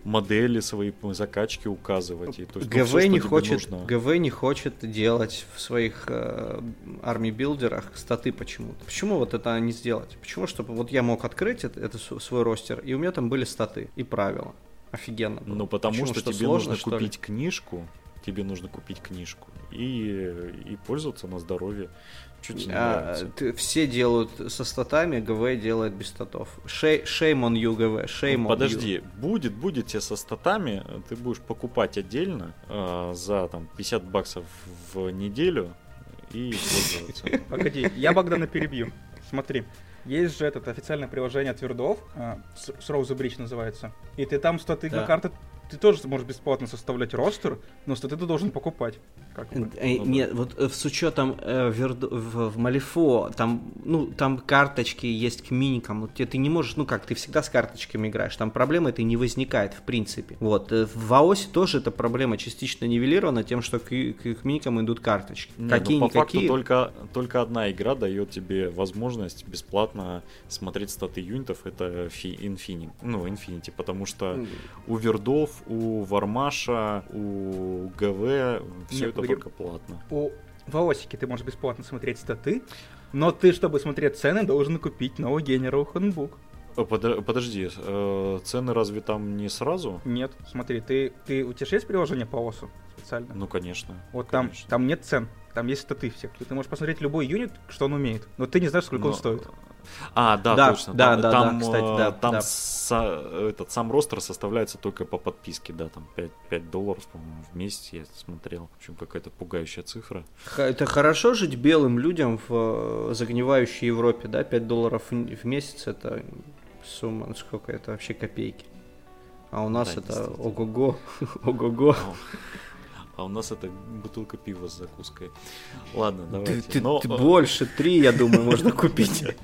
Speaker 1: модели свои закачки указывать. И,
Speaker 2: то есть, ГВ, ну, все, не хочет, нужно. ГВ не хочет делать в своих э, арми-билдерах статы почему-то. Почему вот это не сделать? Почему, чтобы вот я мог открыть это, это свой ростер, и у меня там были статы и правила. Офигенно.
Speaker 1: Было. Ну, потому Почему? что, что тебе сложно, нужно купить ли? книжку, тебе нужно купить книжку и, и пользоваться на здоровье.
Speaker 2: Чуть не а, ты, все делают со статами, ГВ делает без статов. Shame on you, ГВ. Shame ну,
Speaker 1: подожди,
Speaker 2: you.
Speaker 1: будет, будет тебе со статами, ты будешь покупать отдельно э, за там 50 баксов в неделю и пользоваться.
Speaker 3: Погоди, я Богдана перебью. Смотри, есть же это официальное приложение Твердов, э, Rose Bridge называется, и ты там статы да. карты ты тоже можешь бесплатно составлять ростер, но статы ты должен покупать.
Speaker 2: Как бы. Э, ну, нет, вот э, с учетом э, верду, в, в Малифо, там, ну, там карточки есть к миникам. Вот, ты не можешь, ну как, ты всегда с карточками играешь. Там проблемы этой не возникает, в принципе. Вот. Э, в Ваосе тоже эта проблема частично нивелирована тем, что к, к их миникам идут карточки.
Speaker 1: Не, какие ну, по факту только, только одна игра дает тебе возможность бесплатно смотреть статы юнитов. Это Infinity. Ну, Infinity, потому что у вердов у Вармаша, у ГВ все Нет, это только платно.
Speaker 3: У Ваосики ты можешь бесплатно смотреть статы, но ты, чтобы смотреть цены, должен купить новый General Handbook.
Speaker 1: Подожди, э, цены разве там не сразу?
Speaker 3: Нет, смотри, ты, ты у тебя же есть приложение по ОСу специально?
Speaker 1: Ну, конечно.
Speaker 3: Вот
Speaker 1: конечно.
Speaker 3: Там, там нет цен, там есть статы всех. Ты можешь посмотреть любой юнит, что он умеет, но ты не знаешь, сколько но... он стоит.
Speaker 1: А, да,
Speaker 2: да
Speaker 1: точно.
Speaker 2: Да,
Speaker 1: там,
Speaker 2: да,
Speaker 1: там,
Speaker 2: да, кстати, да.
Speaker 1: Там
Speaker 2: да.
Speaker 1: Со, этот сам ростер составляется только по подписке, да, там 5, 5 долларов, по-моему, в месяц я смотрел. В общем, какая-то пугающая цифра.
Speaker 2: Это хорошо жить белым людям в э, загнивающей Европе, да, 5 долларов в месяц это сумма, ну сколько это вообще копейки. А у нас да, это ого-го, ого-го.
Speaker 1: А у нас это бутылка пива с закуской. Ладно, давайте. Ты,
Speaker 2: но... ты больше, три, я думаю, можно купить.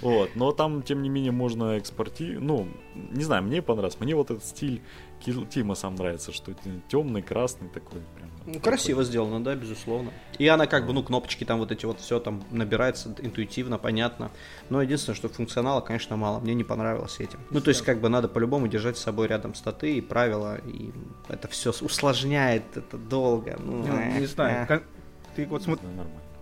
Speaker 1: Вот, но там, тем не менее, можно экспортировать. Ну, не знаю, мне понравилось. Мне вот этот стиль Тима сам нравится, что темный, красный такой. Прям,
Speaker 2: ну, красиво сделано, да, безусловно. И она как бы, ну, кнопочки там вот эти вот все там набирается интуитивно, понятно. Но единственное, что функционала, конечно, мало. Мне не понравилось этим. Ну, то есть, как бы надо по-любому держать с собой рядом статы и правила, и это все усложняет это долго. Ну,
Speaker 3: ну не знаю. Как... Ты вот смотри.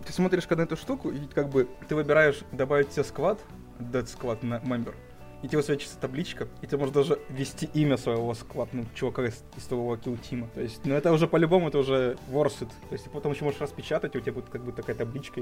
Speaker 3: Ты смотришь на эту штуку, и как бы ты выбираешь добавить себе сквад, Dead Squad Member, и тебе высвечивается табличка, и ты можешь даже ввести имя своего склад, ну, чувака из, из твоего килл-тима. То есть, ну, это уже по-любому, это уже ворсит. То есть, ты потом еще можешь распечатать, и у тебя будет как бы такая табличка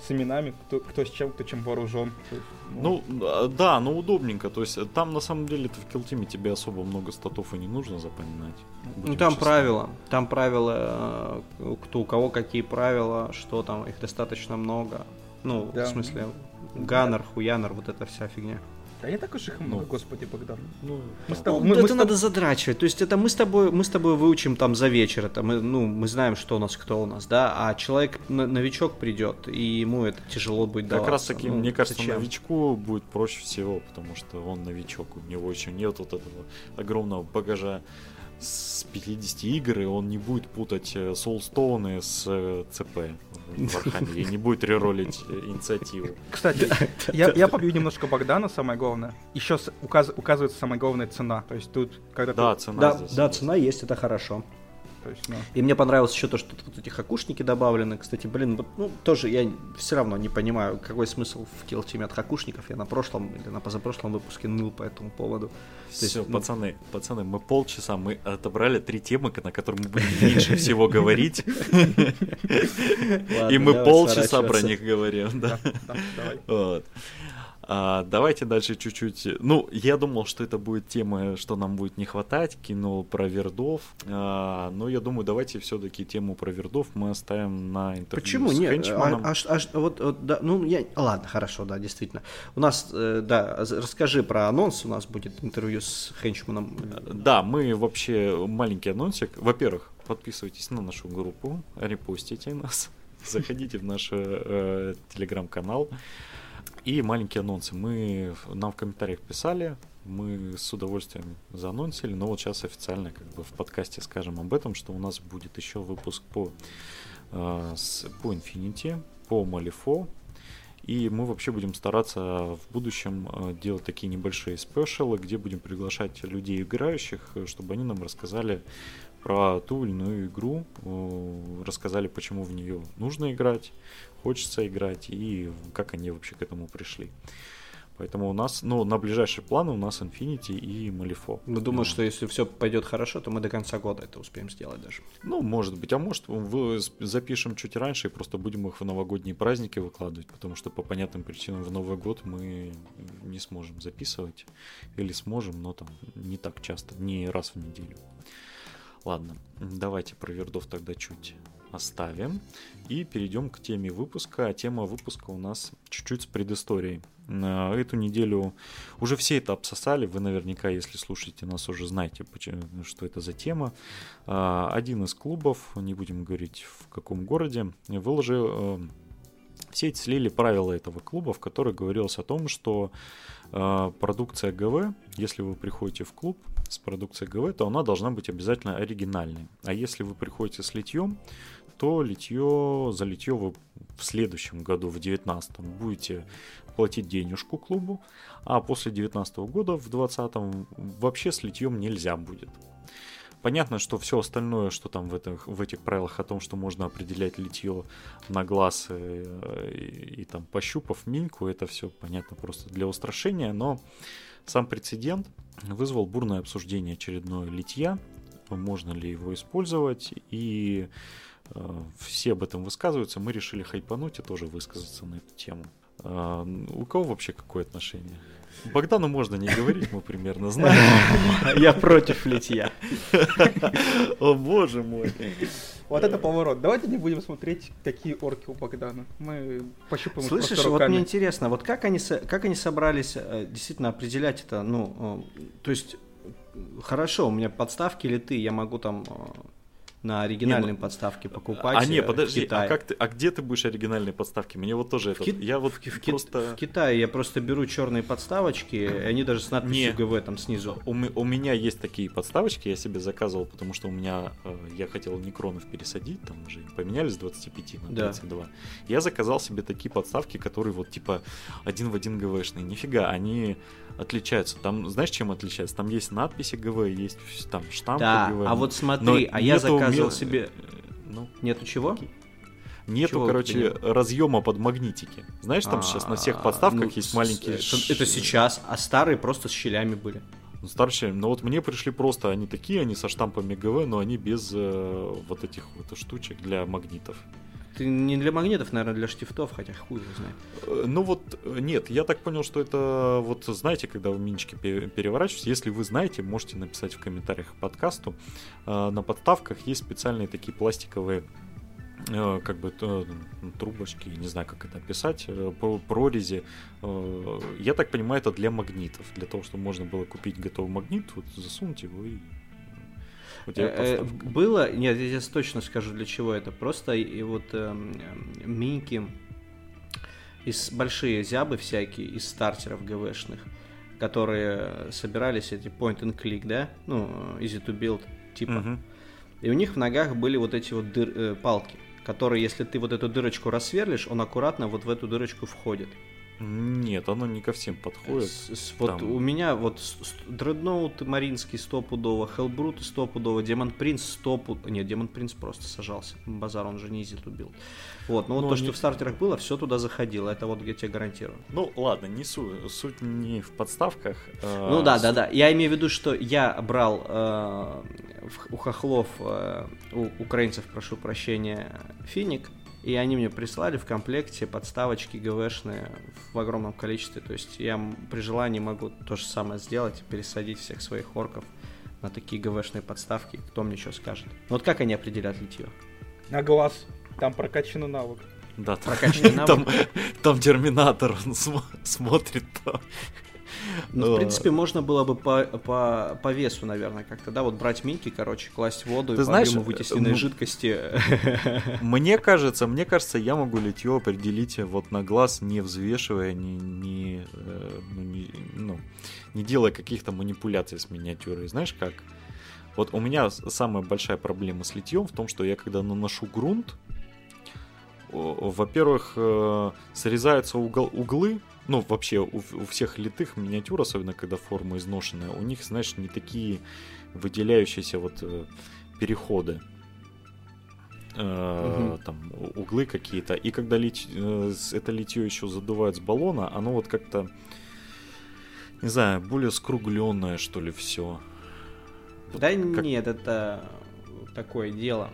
Speaker 3: с именами, кто, кто с чем, кто чем вооружен. Есть,
Speaker 1: ну... ну, да, ну, удобненько. То есть, там, на самом деле, в Kill Team-е тебе особо много статов и не нужно запоминать.
Speaker 2: Ну, там честны. правила. Там правила, э, кто у кого какие правила, что там, их достаточно много. Ну, да. в смысле, Gunner, Хуянер, вот эта вся фигня.
Speaker 3: Да не так уж их много, ну, господи, Богдан.
Speaker 2: Ну, мы с тобой, мы, это мы надо тобой... задрачивать. То есть это мы с тобой, мы с тобой выучим там за вечер. Это мы, ну, мы знаем, что у нас, кто у нас, да. А человек, новичок придет, и ему это тяжело будет
Speaker 1: Как раз таки, ну, мне кажется, зачем? новичку будет проще всего, потому что он новичок, у него еще нет вот этого огромного багажа с 50 игр, и он не будет путать Soulstone э, с э, ЦП в Архангеле, и не будет реролить э, инициативу.
Speaker 3: Кстати, я, я побью немножко Богдана, самое главное. Еще указ, указывается самая главная цена. То есть тут, когда
Speaker 2: да,
Speaker 3: ты...
Speaker 2: цена да, да, цена есть, это хорошо. То есть, ну... И мне понравилось еще то, что тут вот эти хакушники добавлены. Кстати, блин, вот, ну, тоже я все равно не понимаю, какой смысл в килл от хакушников. Я на прошлом или на позапрошлом выпуске ныл по этому поводу.
Speaker 1: Все, есть, ну... пацаны, пацаны, мы полчаса, мы отобрали три темы, на которые мы будем меньше всего говорить. И мы полчаса про них говорим. Да. А, давайте дальше чуть-чуть. Ну, я думал, что это будет тема, что нам будет не хватать. Кинул про вердов. А, но я думаю, давайте все-таки тему про вердов мы оставим на интервью
Speaker 2: Почему?
Speaker 1: с
Speaker 2: Нет, а, а, а, вот, вот, да, ну, я, ладно, хорошо, да, действительно. У нас, э, да, расскажи про анонс. У нас будет интервью с Хенчманом.
Speaker 1: Да, мы вообще маленький анонсик. Во-первых, подписывайтесь на нашу группу, репостите нас, заходите в наш э, телеграм-канал. И маленькие анонсы. Мы нам в комментариях писали, мы с удовольствием заанонсили, но вот сейчас официально как бы в подкасте скажем об этом, что у нас будет еще выпуск по, э, с, по Infinity, по Malifaux, и мы вообще будем стараться в будущем э, делать такие небольшие спешалы, где будем приглашать людей играющих, чтобы они нам рассказали про ту или иную игру, рассказали, почему в нее нужно играть, хочется играть и как они вообще к этому пришли. Поэтому у нас, ну, на ближайшие планы у нас Infinity и Malifaux.
Speaker 2: Ну, думаю, что если все пойдет хорошо, то мы до конца года это успеем сделать даже.
Speaker 1: Ну, может быть. А может, запишем чуть раньше и просто будем их в новогодние праздники выкладывать, потому что по понятным причинам в Новый год мы не сможем записывать. Или сможем, но там не так часто, не раз в неделю. Ладно, давайте про вердов тогда чуть оставим и перейдем к теме выпуска. А тема выпуска у нас чуть-чуть с предысторией. Эту неделю уже все это обсосали. Вы наверняка, если слушаете нас, уже знаете, что это за тема. А, один из клубов, не будем говорить в каком городе, выложил э, все эти слили правила этого клуба, в которых говорилось о том, что э, продукция ГВ, если вы приходите в клуб с продукцией ГВ, то она должна быть обязательно оригинальной. А если вы приходите с литьем, то литье, за литье вы в следующем году, в 2019, будете платить денежку клубу, а после 2019 года, в 2020, вообще с литьем нельзя будет. Понятно, что все остальное, что там в этих, в этих правилах о том, что можно определять литье на глаз и, э, и, и там пощупав миньку, это все понятно просто для устрашения, но сам прецедент вызвал бурное обсуждение очередное литья, можно ли его использовать, и все об этом высказываются, мы решили хайпануть и тоже высказаться на эту тему. А, у кого вообще какое отношение? Богдану можно не говорить, мы примерно знаем.
Speaker 2: Я против литья.
Speaker 1: О боже мой.
Speaker 3: Вот это поворот. Давайте не будем смотреть, какие орки у Богдана. Мы пощупаем
Speaker 2: Слышишь, вот мне интересно, вот как они, как они собрались э, действительно определять это, ну, э, то есть, хорошо, у меня подставки литы, я могу там на оригинальной не, ну, подставке покупать.
Speaker 1: А не, э, подожди, а как ты, а где ты будешь оригинальные подставки? Мне вот тоже это. Я вот в,
Speaker 2: просто... в Китае я просто беру черные подставочки, и они даже с надписью не, ГВ там снизу.
Speaker 1: У, у меня есть такие подставочки, я себе заказывал, потому что у меня э, я хотел Некронов пересадить, там уже поменяли с 25 на 32. Да. Я заказал себе такие подставки, которые вот типа один в один ГВшные. Нифига, они отличаются. Там, знаешь, чем отличаются? Там есть надписи ГВ, есть там штампы
Speaker 2: да, ГВ. а вот смотри, а я заказывал мел... себе... Ну, Нету чего?
Speaker 1: нету,
Speaker 2: Чего
Speaker 1: короче, разъема под магнитики. Знаешь, там сейчас на всех
Speaker 2: А,
Speaker 1: подставках
Speaker 2: ну,
Speaker 1: есть маленькие...
Speaker 2: Это, это сейчас, а старые просто с щелями были.
Speaker 1: Ну, старшие, но вот мне пришли просто, они такие, они со штампами ГВ, но они без э, вот этих вот штучек для магнитов.
Speaker 2: Ты не для магнитов, наверное, для штифтов, хотя хуй его знает.
Speaker 1: Э, Ну вот, э, нет, я так понял, что это, вот знаете, когда вы минички пе- переворачиваете, если вы знаете, можете написать в комментариях к подкасту. Э, На подставках есть специальные такие пластиковые как бы трубочки, не знаю, как это описать, про- прорези. Я так понимаю, это для магнитов, для того, чтобы можно было купить готовый магнит, вот засунуть его и у тебя
Speaker 2: Э, э,
Speaker 1: подставка.
Speaker 2: Было, нет, я тебе точно скажу, для чего это. Просто и вот эм, эм, миньки из большие зябы всякие из стартеров ГВшных, которые собирались эти point and click, да, ну easy to build типа.
Speaker 1: Мгм.
Speaker 2: И у них в ногах были вот эти вот дыр- э, палки, которые, если ты вот эту дырочку рассверлишь, он аккуратно вот в эту дырочку входит.
Speaker 1: Нет, оно не ко всем подходит.
Speaker 2: С- с- вот
Speaker 1: Там.
Speaker 2: у меня вот Дредноут Маринский стопудово, Хелбрут стопудово, Демон Принц стопудово. Нет, Демон Принц просто сажался. Базар, он же не изи тубил. Вот, ну вот
Speaker 1: Ну,
Speaker 2: то,
Speaker 1: не-
Speaker 2: что в стартерах было, все туда заходило. Это вот я тебе гарантирую.
Speaker 1: Ну, ладно, не су- суть не в подставках. а
Speaker 2: Ну да,
Speaker 1: суть-
Speaker 2: да, да. Я имею в виду, что я брал э, у хохлов, э, у украинцев, прошу прощения, финик, и они мне прислали в комплекте подставочки ГВшные в огромном количестве. То есть я при желании могу то же самое сделать, пересадить всех своих орков на такие ГВшные подставки. Кто мне что скажет? Вот как они определят литье?
Speaker 3: На глаз. Там прокачанный навык.
Speaker 1: Да, там,
Speaker 2: Прокачанный навык.
Speaker 1: там, там терминатор он смо- смотрит там.
Speaker 2: Ну, в принципе, можно было бы по, по, по весу, наверное, как-то, да, вот брать минки, короче, класть воду
Speaker 1: Ты
Speaker 2: и
Speaker 1: знаешь,
Speaker 2: по вытесненной жидкости.
Speaker 1: Мне кажется, мне кажется, я могу литье определить вот на глаз, не взвешивая, не, не, э, ну, не, ну, не делая каких-то манипуляций с миниатюрой. Знаешь как? Вот у меня самая большая проблема с литьем в том, что я когда наношу грунт, во-первых, э, срезаются угол- углы, ну, вообще у, у всех литых миниатюр, особенно когда форма изношенная, у них, знаешь, не такие выделяющиеся вот э, переходы.
Speaker 2: Мгм.
Speaker 1: Там углы какие-то. И когда лить- э, это литье еще задувают с баллона, оно вот как-то, не знаю, более скругленное, что ли, все.
Speaker 2: Да
Speaker 1: как-
Speaker 2: нет, это такое дело.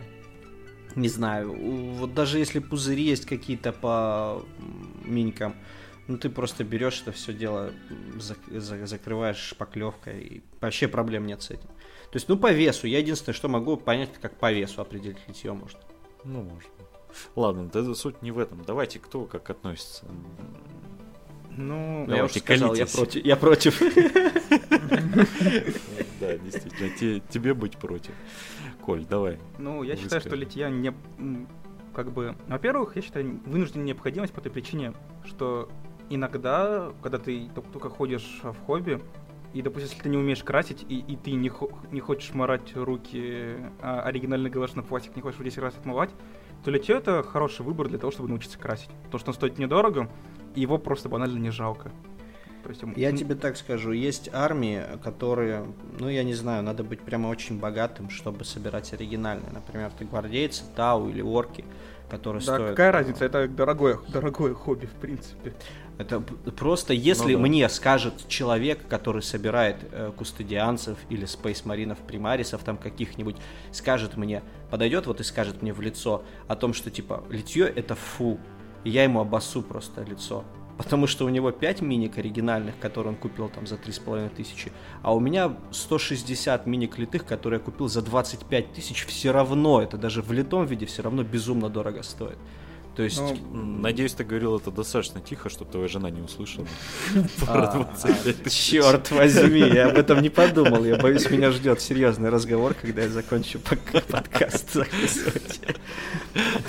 Speaker 2: Не знаю, вот даже если пузыри есть какие-то по минькам, ну ты просто берешь это все дело, зак- за- закрываешь шпаклевкой, и вообще проблем нет с этим. То есть, ну по весу, я единственное, что могу понять, как по весу определить литье можно.
Speaker 1: Ну, может. Ладно, да суть не в этом. Давайте, кто как относится.
Speaker 3: Ну,
Speaker 2: Ну, я уже
Speaker 1: Давайте,
Speaker 2: сказал, я против. Я против.
Speaker 1: Да, действительно, те- тебе быть против. Коль, давай.
Speaker 3: ну, я считаю, что литья не... Как бы... Во-первых, я считаю вынужденная необходимость по той причине, что иногда, когда ты только, ходишь в хобби, и, допустим, если ты не умеешь красить, и, и ты не, хо- не хочешь морать руки а, оригинальный галашный пластик, не хочешь его 10 раз отмывать, то литье это хороший выбор для того, чтобы научиться красить. Потому что он стоит недорого, и его просто банально не жалко. То есть,
Speaker 2: Я тебе так скажу, есть армии, которые, ну я не знаю, надо быть прямо очень богатым, чтобы собирать оригинальные. Например, ты гвардейцы, Тау или орки, которые
Speaker 3: Да,
Speaker 2: стоят...
Speaker 3: какая разница, это дорогое, дорогое хобби, в принципе.
Speaker 2: Это просто, если
Speaker 1: Ну да.
Speaker 2: мне скажет человек, который собирает э, кустодианцев или спейсмаринов, примарисов там каких-нибудь, скажет мне, подойдет вот и скажет мне в лицо о том, что типа литье это фу, и я ему обоссу просто лицо. Потому что у него 5 миник оригинальных, которые он купил там за 3,5 тысячи, а у меня 160 миник литых, которые я купил за 25 тысяч, все равно, это даже в литом виде все равно безумно дорого стоит. То есть...
Speaker 3: Ну,
Speaker 1: Надеюсь, ты говорил это достаточно тихо, чтобы твоя жена не услышала.
Speaker 2: А,
Speaker 1: Про 25 тысяч.
Speaker 2: Черт возьми, я об этом не подумал. Я боюсь, меня ждет серьезный разговор, когда я закончу подкаст записывать.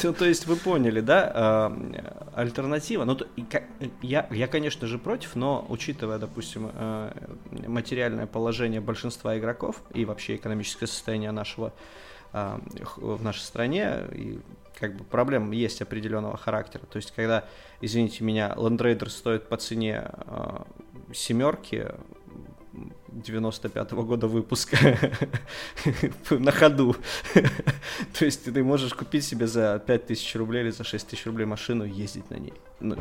Speaker 2: Ну, то есть вы поняли, да? а, Альтернатива. Ну, я, конечно же, против, но учитывая, допустим, э, материальное положение большинства игроков и вообще экономическое состояние нашего а, в нашей стране, и как бы проблем есть определенного характера. То есть, когда, извините меня, Land Raider стоит по цене а, семерки, 95-го года выпуска на ходу. То есть ты можешь купить себе за 5000 рублей или за 6000 рублей машину и ездить на ней. Ну,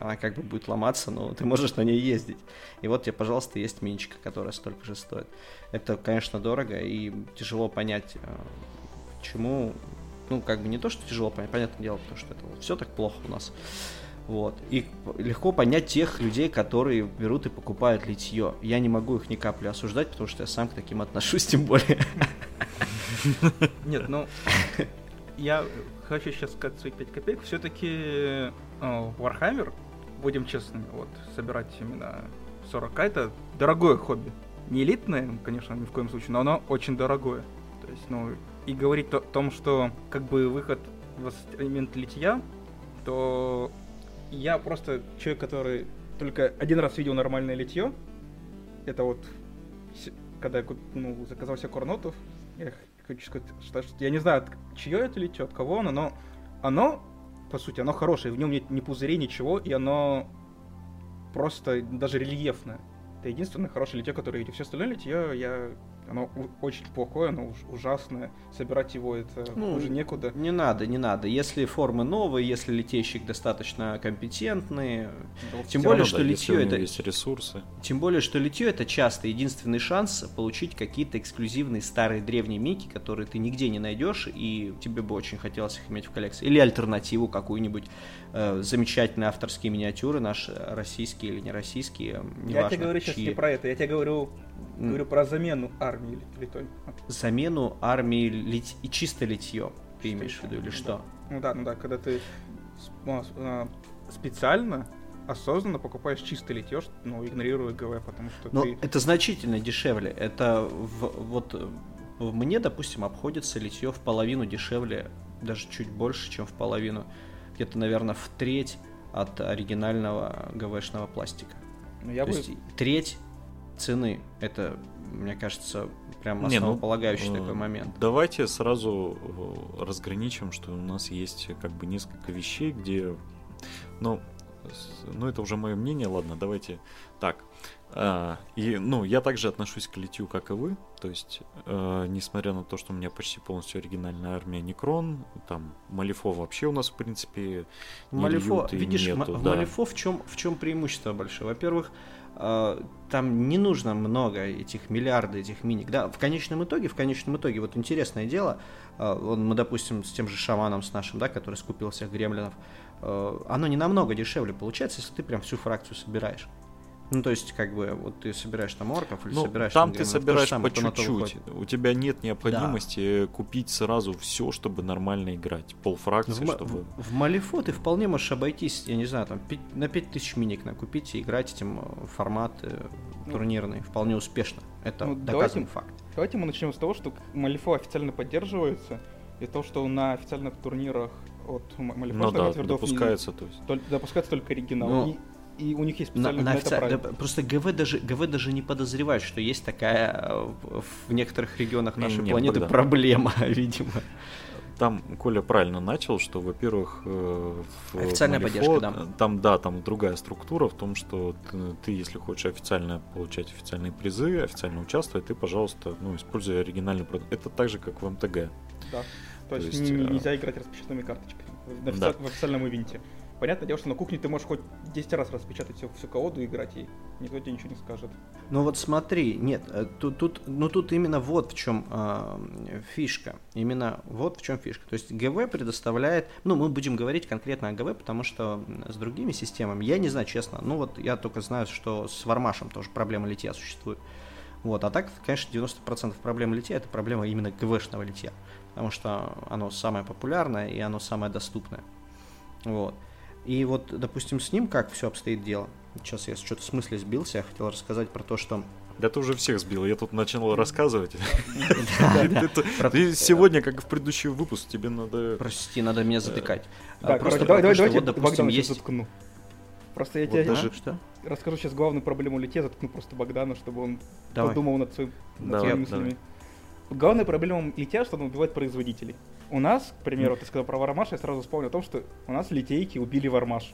Speaker 2: она как бы будет ломаться, но ты можешь на ней ездить. И вот тебе, пожалуйста, есть миничка, которая столько же стоит. Это, конечно, дорого и тяжело понять, э, почему ну, как бы не то, что тяжело понять, понятное дело, потому что это вот все так плохо у нас. Вот. И легко понять тех людей, которые берут и покупают литье. Я не могу их ни капли осуждать, потому что я сам к таким отношусь, тем более.
Speaker 3: Нет, ну, я хочу сейчас сказать свои 5 копеек. Все-таки Warhammer, будем честными, вот, собирать именно 40 это дорогое хобби. Не элитное, конечно, ни в коем случае, но оно очень дорогое. То есть, ну, и говорить о том, что как бы выход в ассортимент литья, то я просто человек, который только один раз видел нормальное литье. Это вот когда я ну, заказал себе корнотов. Я хочу сказать, что, я не знаю, чье это литье, от кого оно, но оно, по сути, оно хорошее. В нем нет ни пузырей, ничего, и оно просто даже рельефное. Это единственное хорошее литье, которое видел. Все остальное литье я оно очень плохое, оно ужасное. Собирать его это ну, уже некуда.
Speaker 2: Не надо, не надо. Если формы новые, если литейщик достаточно компетентный, да, тем более, равно, что литье это
Speaker 1: есть ресурсы.
Speaker 2: Тем более, что литье это часто единственный шанс получить какие-то эксклюзивные старые древние мики, которые ты нигде не найдешь, и тебе бы очень хотелось их иметь в коллекции. Или альтернативу какую-нибудь э, замечательные авторские миниатюры наши российские или не российские.
Speaker 3: Я тебе говорю чьи. сейчас не про это, я тебе говорю Говорю про замену армии литой.
Speaker 2: Замену армии лить... и чисто литье ты имеешь в виду или что?
Speaker 3: Ну да, ну да, когда ты а, специально осознанно покупаешь чистое литье, ну, игнорируя ГВ, потому что
Speaker 2: Но
Speaker 3: ты...
Speaker 2: это значительно дешевле. Это в, вот мне, допустим, обходится литье в половину дешевле, даже чуть больше, чем в половину. Где-то, наверное, в треть от оригинального ГВшного пластика. Ну, я То бы... есть треть цены. Это, мне кажется, прям основополагающий Не, ну, такой момент.
Speaker 1: Давайте сразу э, разграничим, что у нас есть как бы несколько вещей, где... Ну, ну это уже мое мнение, ладно, давайте так. А, и, ну, я также отношусь к литью, как и вы. То есть, э, несмотря на то, что у меня почти полностью оригинальная армия Некрон, там Малифо вообще у нас, в принципе,
Speaker 2: не Малифо, видишь, нету, да. Малифо в чем, в чем преимущество большое? Во-первых, а, там не нужно много этих миллиарды этих миник. Да, в конечном итоге, в конечном итоге, вот интересное дело, а, мы, допустим, с тем же шаманом, с нашим, да, который скупил всех гремлинов, а, оно не намного дешевле получается, если ты прям всю фракцию собираешь. Ну, то есть, как бы, вот ты собираешь там орков или ну, собираешь...
Speaker 1: Там ты собираешь по чуть-чуть. У тебя нет необходимости да. купить сразу все, чтобы нормально играть. Пол фракции,
Speaker 2: в,
Speaker 1: чтобы...
Speaker 2: В, в Малифо ты вполне можешь обойтись, я не знаю, там, 5, на 5000 миник накупить и играть этим э, формат э, ну, турнирный вполне успешно. Это ну, доказанный
Speaker 3: давайте,
Speaker 2: факт.
Speaker 3: Давайте мы начнем с того, что Малифо официально поддерживается, и то, что на официальных турнирах от Малифо
Speaker 1: ну, да, допускается, не, то есть.
Speaker 3: допускается только оригинал. Но... И и у них есть специальный на, на, офици...
Speaker 2: да, Просто ГВ даже, ГВ даже не подозревает, что есть такая э, в некоторых регионах нашей не, планеты Богдан. проблема, видимо.
Speaker 1: Там Коля правильно начал, что, во-первых, э,
Speaker 2: официальная Малифо, поддержка, да.
Speaker 1: Там, да, там другая структура в том, что ты, ты, если хочешь официально получать официальные призы, официально участвовать, ты, пожалуйста, ну, используй оригинальный продукт. Это так же, как в МТГ.
Speaker 3: Да. То, То есть, есть не, нельзя играть распечатанными карточками в, да. в официальном ивенте. Понятное дело, что на кухне ты можешь хоть 10 раз распечатать всю, всю колоду и играть, и никто тебе ничего не скажет.
Speaker 2: Ну вот смотри, нет, э, тут, тут, ну тут именно вот в чем э, фишка. Именно вот в чем фишка. То есть ГВ предоставляет, ну мы будем говорить конкретно о ГВ, потому что с другими системами, я не знаю, честно, ну вот я только знаю, что с Вармашем тоже проблема литья существует. Вот, а так, конечно, 90% проблем литья это проблема именно ГВшного литья, потому что оно самое популярное и оно самое доступное. Вот. И вот, допустим, с ним как все обстоит дело. Сейчас я что-то в смысле сбился, я хотел рассказать про то, что...
Speaker 1: Да ты уже всех сбил, я тут начал рассказывать. Ты сегодня, как в предыдущий выпуск, тебе надо...
Speaker 2: Прости, надо меня затыкать.
Speaker 3: Так, давай, давай, давай, допустим, есть... заткну. Просто я тебе
Speaker 2: даже... что?
Speaker 3: расскажу сейчас главную проблему лете, заткну просто Богдана, чтобы он подумал над своими мыслями. Главная проблема литья, что он убивает производителей. У нас, к примеру, ты сказал про Вармаш, я сразу вспомнил о том, что у нас литейки убили Вармаш.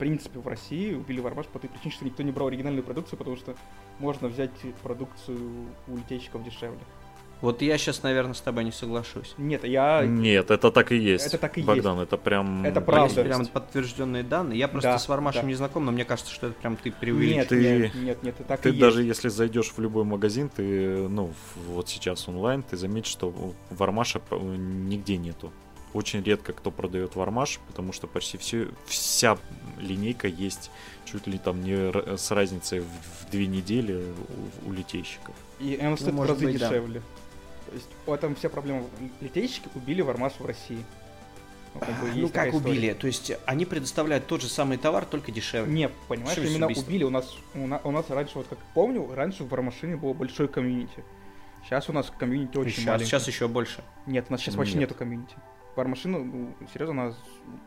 Speaker 3: принципе, в России убили Вармаш по той причине, что никто не брал оригинальную продукцию, потому что можно взять продукцию у литейщиков дешевле.
Speaker 2: Вот я сейчас, наверное, с тобой не соглашусь.
Speaker 3: Нет, я...
Speaker 1: Нет, это так и есть.
Speaker 3: Это так и
Speaker 1: Богдан,
Speaker 3: есть.
Speaker 1: это прям...
Speaker 3: Это
Speaker 2: Есть
Speaker 3: правда.
Speaker 2: прям подтвержденные данные. Я просто
Speaker 3: Да,
Speaker 2: с Вармашем
Speaker 3: да.
Speaker 2: не знаком, но мне кажется, что это прям ты
Speaker 3: Нет,
Speaker 2: преувеличил.
Speaker 1: Ты-
Speaker 3: нет, нет, нет, это так
Speaker 1: Ты
Speaker 3: и
Speaker 1: даже
Speaker 3: есть.
Speaker 1: если зайдешь в любой магазин, ты, ну, вот сейчас онлайн, ты заметишь, что вармаша п- нигде нету. Очень редко кто продает вармаш, потому что почти все, вся линейка есть чуть ли там не р- с разницей в, в две недели у, у литейщиков.
Speaker 3: И он стоит в разы
Speaker 2: быть, да.
Speaker 3: То есть, в этом вся проблема. Литейщики убили Вармаш в России. Ну, как бы
Speaker 2: Ну
Speaker 3: есть
Speaker 2: как убили? То есть они предоставляют тот же самый товар, только дешевле.
Speaker 3: Не, понимаешь,
Speaker 2: Что
Speaker 3: именно
Speaker 2: убийство?
Speaker 3: убили. У нас, у, на- у нас раньше, вот как помню, раньше в Вармашине было большое комьюнити. Сейчас у нас комьюнити очень
Speaker 2: сейчас,
Speaker 3: маленькое.
Speaker 2: сейчас еще больше.
Speaker 3: Нет, у нас сейчас вообще
Speaker 1: Нет.
Speaker 3: нету комьюнити. Вармашина, ну, серьезно, она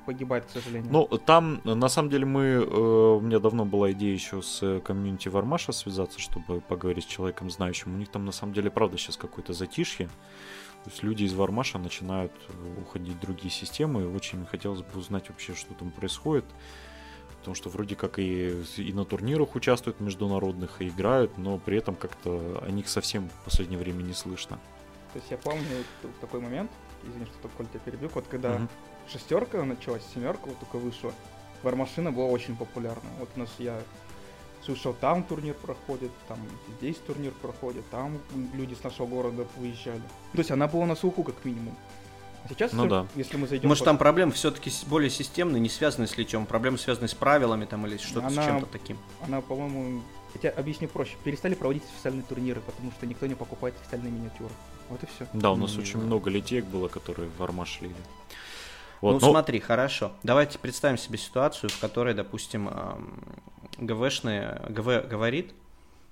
Speaker 3: погибает, к сожалению.
Speaker 1: Ну, там, на самом деле, мы... э, у меня давно была идея еще с э, комьюнити Вармаша связаться, чтобы поговорить с человеком знающим. У них там, на самом деле, правда, сейчас какое-то затишье. То есть люди из Вармаша начинают э, уходить в другие системы. Очень хотелось бы узнать вообще, что там происходит. Потому что вроде как и, и на турнирах участвуют международных, и играют, но при этом как-то о них совсем в последнее время не слышно.
Speaker 3: То есть я помню такой момент, извини, что только тебя перебью, вот когда
Speaker 1: Мгм.
Speaker 3: шестерка началась, семерка вот только вышла, Вармашина была очень популярна. Вот у нас я слышал, там турнир проходит, там здесь турнир проходит, там люди с нашего города выезжали. То есть она была на слуху как минимум. А сейчас,
Speaker 1: Ну
Speaker 3: если-
Speaker 1: да.
Speaker 3: если мы зайдем...
Speaker 2: Может
Speaker 3: по-
Speaker 2: там проблемы все-таки более системные, не связанные с литьем, проблемы связанные с правилами там или что-то с
Speaker 3: Она-
Speaker 2: чем-то таким.
Speaker 3: Она, по-моему, я тебе объясню проще. Перестали проводить официальные турниры, потому что никто не покупает официальные миниатюры. Вот и все.
Speaker 1: Да, у нас
Speaker 2: Не
Speaker 1: очень много литеек было, которые в Вармаш лили.
Speaker 2: ну
Speaker 1: Вот, но-
Speaker 2: смотри, хорошо. Давайте представим себе ситуацию, в которой, допустим, ГВшные, ГВ говорит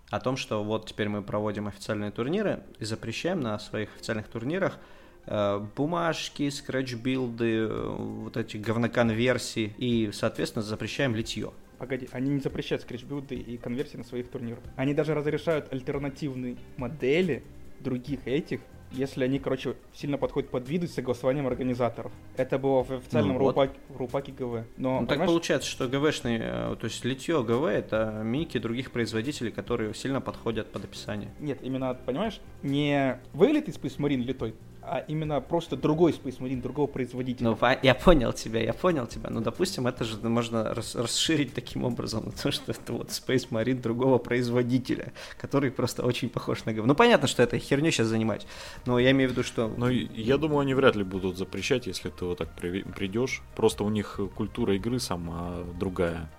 Speaker 2: о том, что вот теперь мы проводим официальные турниры и запрещаем на своих официальных турнирах э, бумажки, скретч-билды, э, вот эти говноконверсии и, соответственно, запрещаем литье.
Speaker 3: Погоди, они не запрещают скретчбилды и конверсии на своих турнирах. Они даже разрешают альтернативные модели других этих, если они, короче, сильно подходят под виды с согласованием организаторов. Это было в официальном
Speaker 2: Ну вот.
Speaker 3: рупаке, в рупаке ГВ. Но,
Speaker 2: Ну, так получается, что ГВшный, э, то есть литье ГВ это миники других производителей, которые сильно подходят под описание.
Speaker 3: Нет, именно, понимаешь, не вылитый Space Marine литой, а именно просто другой Space Marine, другого производителя.
Speaker 2: Ну, по- я понял тебя, я понял тебя. Ну, допустим, это же можно рас- расширить таким образом на то, что это вот Space Marine другого производителя, который просто очень похож на ГВ. Ну, понятно, что это херню сейчас занимать, но я имею в виду, что...
Speaker 1: Ну, я думаю, они вряд ли будут запрещать, если ты вот так при- придешь. Просто у них культура игры сама другая.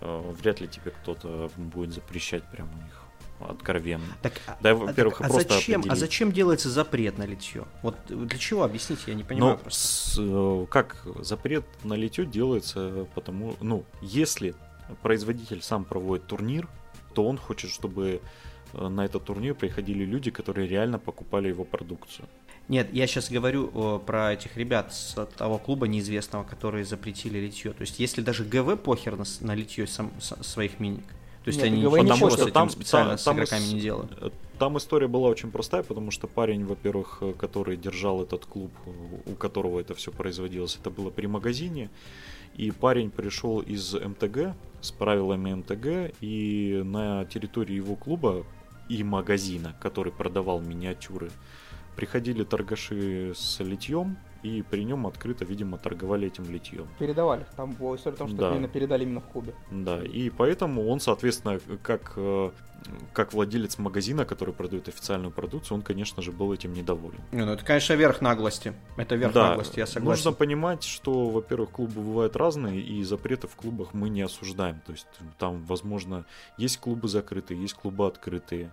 Speaker 1: Э, Вряд ли тебе кто-то будет запрещать прям у них откровенно.
Speaker 2: Так, а-
Speaker 1: Да,
Speaker 2: а-
Speaker 1: во-первых,
Speaker 2: а
Speaker 1: просто
Speaker 2: зачем, а зачем делается запрет на литье? Вот для чего, объясните, я не понимаю
Speaker 1: Ну,
Speaker 2: просто.
Speaker 1: с, э, как запрет на литье делается, потому, ну, если производитель сам проводит турнир, то он хочет, чтобы э, на этот турнир приходили люди, которые реально покупали его продукцию.
Speaker 2: Нет, я сейчас говорю о, про этих ребят с того клуба неизвестного, которые запретили литье. То есть, если даже ГВ похер на, на литье сам, с- своих миник, то есть
Speaker 3: Нет,
Speaker 2: они ничего
Speaker 3: похер.
Speaker 2: с этим
Speaker 1: Там-
Speaker 2: специально
Speaker 1: там-
Speaker 2: с
Speaker 1: там
Speaker 2: игроками
Speaker 1: ис-
Speaker 2: не делают.
Speaker 1: Э, Там история была очень простая, потому что парень, во-первых, э, который держал этот клуб, э, у которого это все производилось, это было при магазине. И парень пришел из МТГ с правилами МТГ, и на территории его клуба и магазина, который продавал миниатюры, приходили торгаши с литьем, и при нем открыто, видимо, торговали этим литьем.
Speaker 3: Передавали. Там была история о том, что
Speaker 1: Да.
Speaker 3: именно передали именно в клубе.
Speaker 1: Да, и поэтому он, соответственно, как, э, как владелец магазина, который продает официальную продукцию, он, конечно же, был этим недоволен.
Speaker 2: Не, ну это, конечно, верх наглости. Это верх
Speaker 1: да,
Speaker 2: наглости, я согласен.
Speaker 1: нужно понимать, что, во-первых, клубы бывают разные, и запреты в клубах мы не осуждаем. То есть там, возможно, есть клубы закрытые, есть клубы открытые,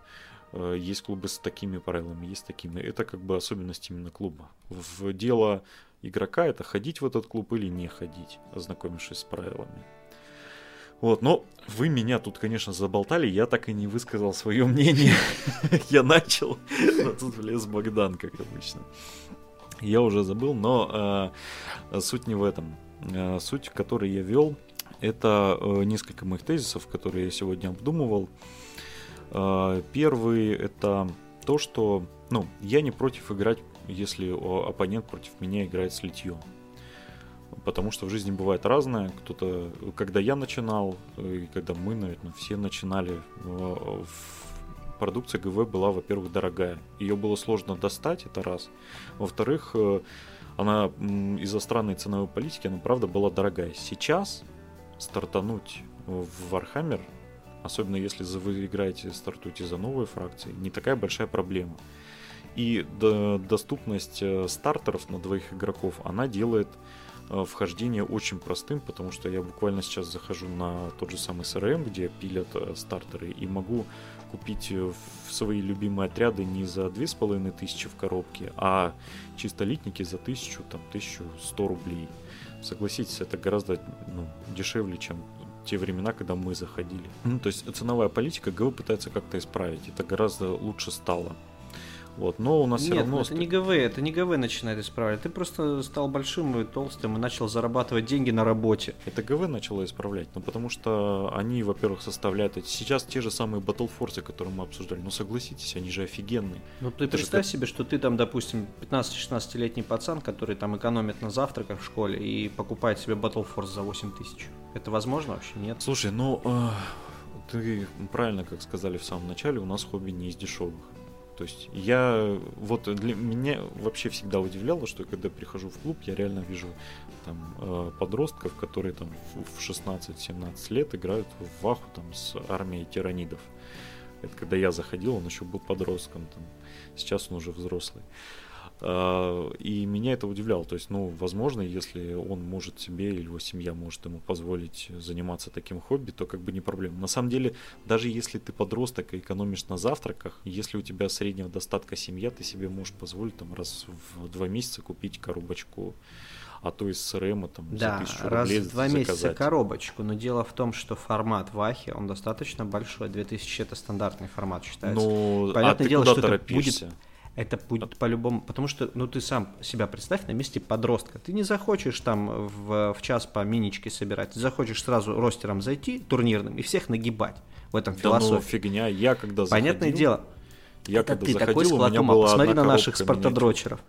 Speaker 1: есть клубы с такими правилами, есть такими. Это как бы особенность именно клуба. В дело игрока это ходить в этот клуб или не ходить, ознакомившись с правилами. Вот, но вы меня тут, конечно, заболтали, я так и не высказал свое мнение. Я начал, но тут влез Богдан, как обычно. Я уже забыл, но э, суть не в этом. Э, суть, которой я вел, это э, несколько моих тезисов, которые я сегодня обдумывал. Э, первый это то, что, ну, я не против играть, если оппонент против меня играет с литьем. потому что в жизни бывает разное. Кто-то, когда я начинал, и когда мы, наверное, все начинали, в продукция ГВ была, во-первых, дорогая. Ее было сложно достать, это раз. Во-вторых, э, она из-за странной ценовой политики, она правда была дорогая. Сейчас стартануть в Warhammer, особенно если вы играете, стартуете за новые фракции, не такая большая проблема. И доступность э, стартеров на двоих игроков, она делает э, вхождение очень простым, потому что я буквально сейчас захожу на тот же самый CRM, где пилят стартеры, и могу купить э, в свои любимые отряды не за две с половиной тысячи в коробке, а чисто литники за тысячу, там, тысячу сто рублей. Согласитесь, это гораздо ну, дешевле, чем те времена, когда мы заходили. Ну, то есть ценовая политика ГВ пытается как-то исправить. Это гораздо лучше стало. Вот, но у нас
Speaker 2: Нет,
Speaker 1: все равно...
Speaker 2: это не ГВ, это не ГВ начинает исправлять. Ты просто стал большим и толстым и начал зарабатывать деньги на работе.
Speaker 1: Это ГВ начало исправлять, ну потому что они, во-первых, составляют эти... Сейчас те же самые Battle Force, которые мы обсуждали, ну согласитесь, они же офигенные.
Speaker 2: Ну ты это представь же... себе, что ты там, допустим, 15-16-летний пацан, который там экономит на завтраках в школе и покупает себе Battle Force за 8 тысяч. Это возможно вообще? Нет.
Speaker 1: Слушай, ну... Э ты правильно, как сказали в самом начале, у нас хобби не из дешевых. То есть я вот для меня вообще всегда удивляло, что когда прихожу в клуб, я реально вижу там э, подростков, которые там в 16-17 лет играют в ваху там с армией тиранидов. Это когда я заходил, он еще был подростком, там, сейчас он уже взрослый. И меня это удивляло. То есть, ну, возможно, если он может себе или его семья может ему позволить заниматься таким хобби, то как бы не проблема. На самом деле, даже если ты подросток и экономишь на завтраках, если у тебя среднего достатка семья, ты себе можешь позволить там раз в два месяца купить коробочку а то из СРМ там
Speaker 2: да, за тысячу раз в два заказать. месяца коробочку, но дело в том, что формат Вахи, он достаточно большой, 2000 это стандартный формат считается.
Speaker 1: Ну, а Понятное а дело, что торопишься? это будет
Speaker 2: это будет по-любому, потому что, ну, ты сам себя представь на месте подростка. Ты не захочешь там в, в час по миничке собирать, ты захочешь сразу ростером зайти, турнирным, и всех нагибать. В этом философия. Да ну,
Speaker 1: фигня, я когда
Speaker 2: заходил... Понятное дело,
Speaker 1: я
Speaker 2: это
Speaker 1: когда
Speaker 2: ты
Speaker 1: заходил,
Speaker 2: такой склад
Speaker 1: ума.
Speaker 2: Посмотри на наших спартадрочеров.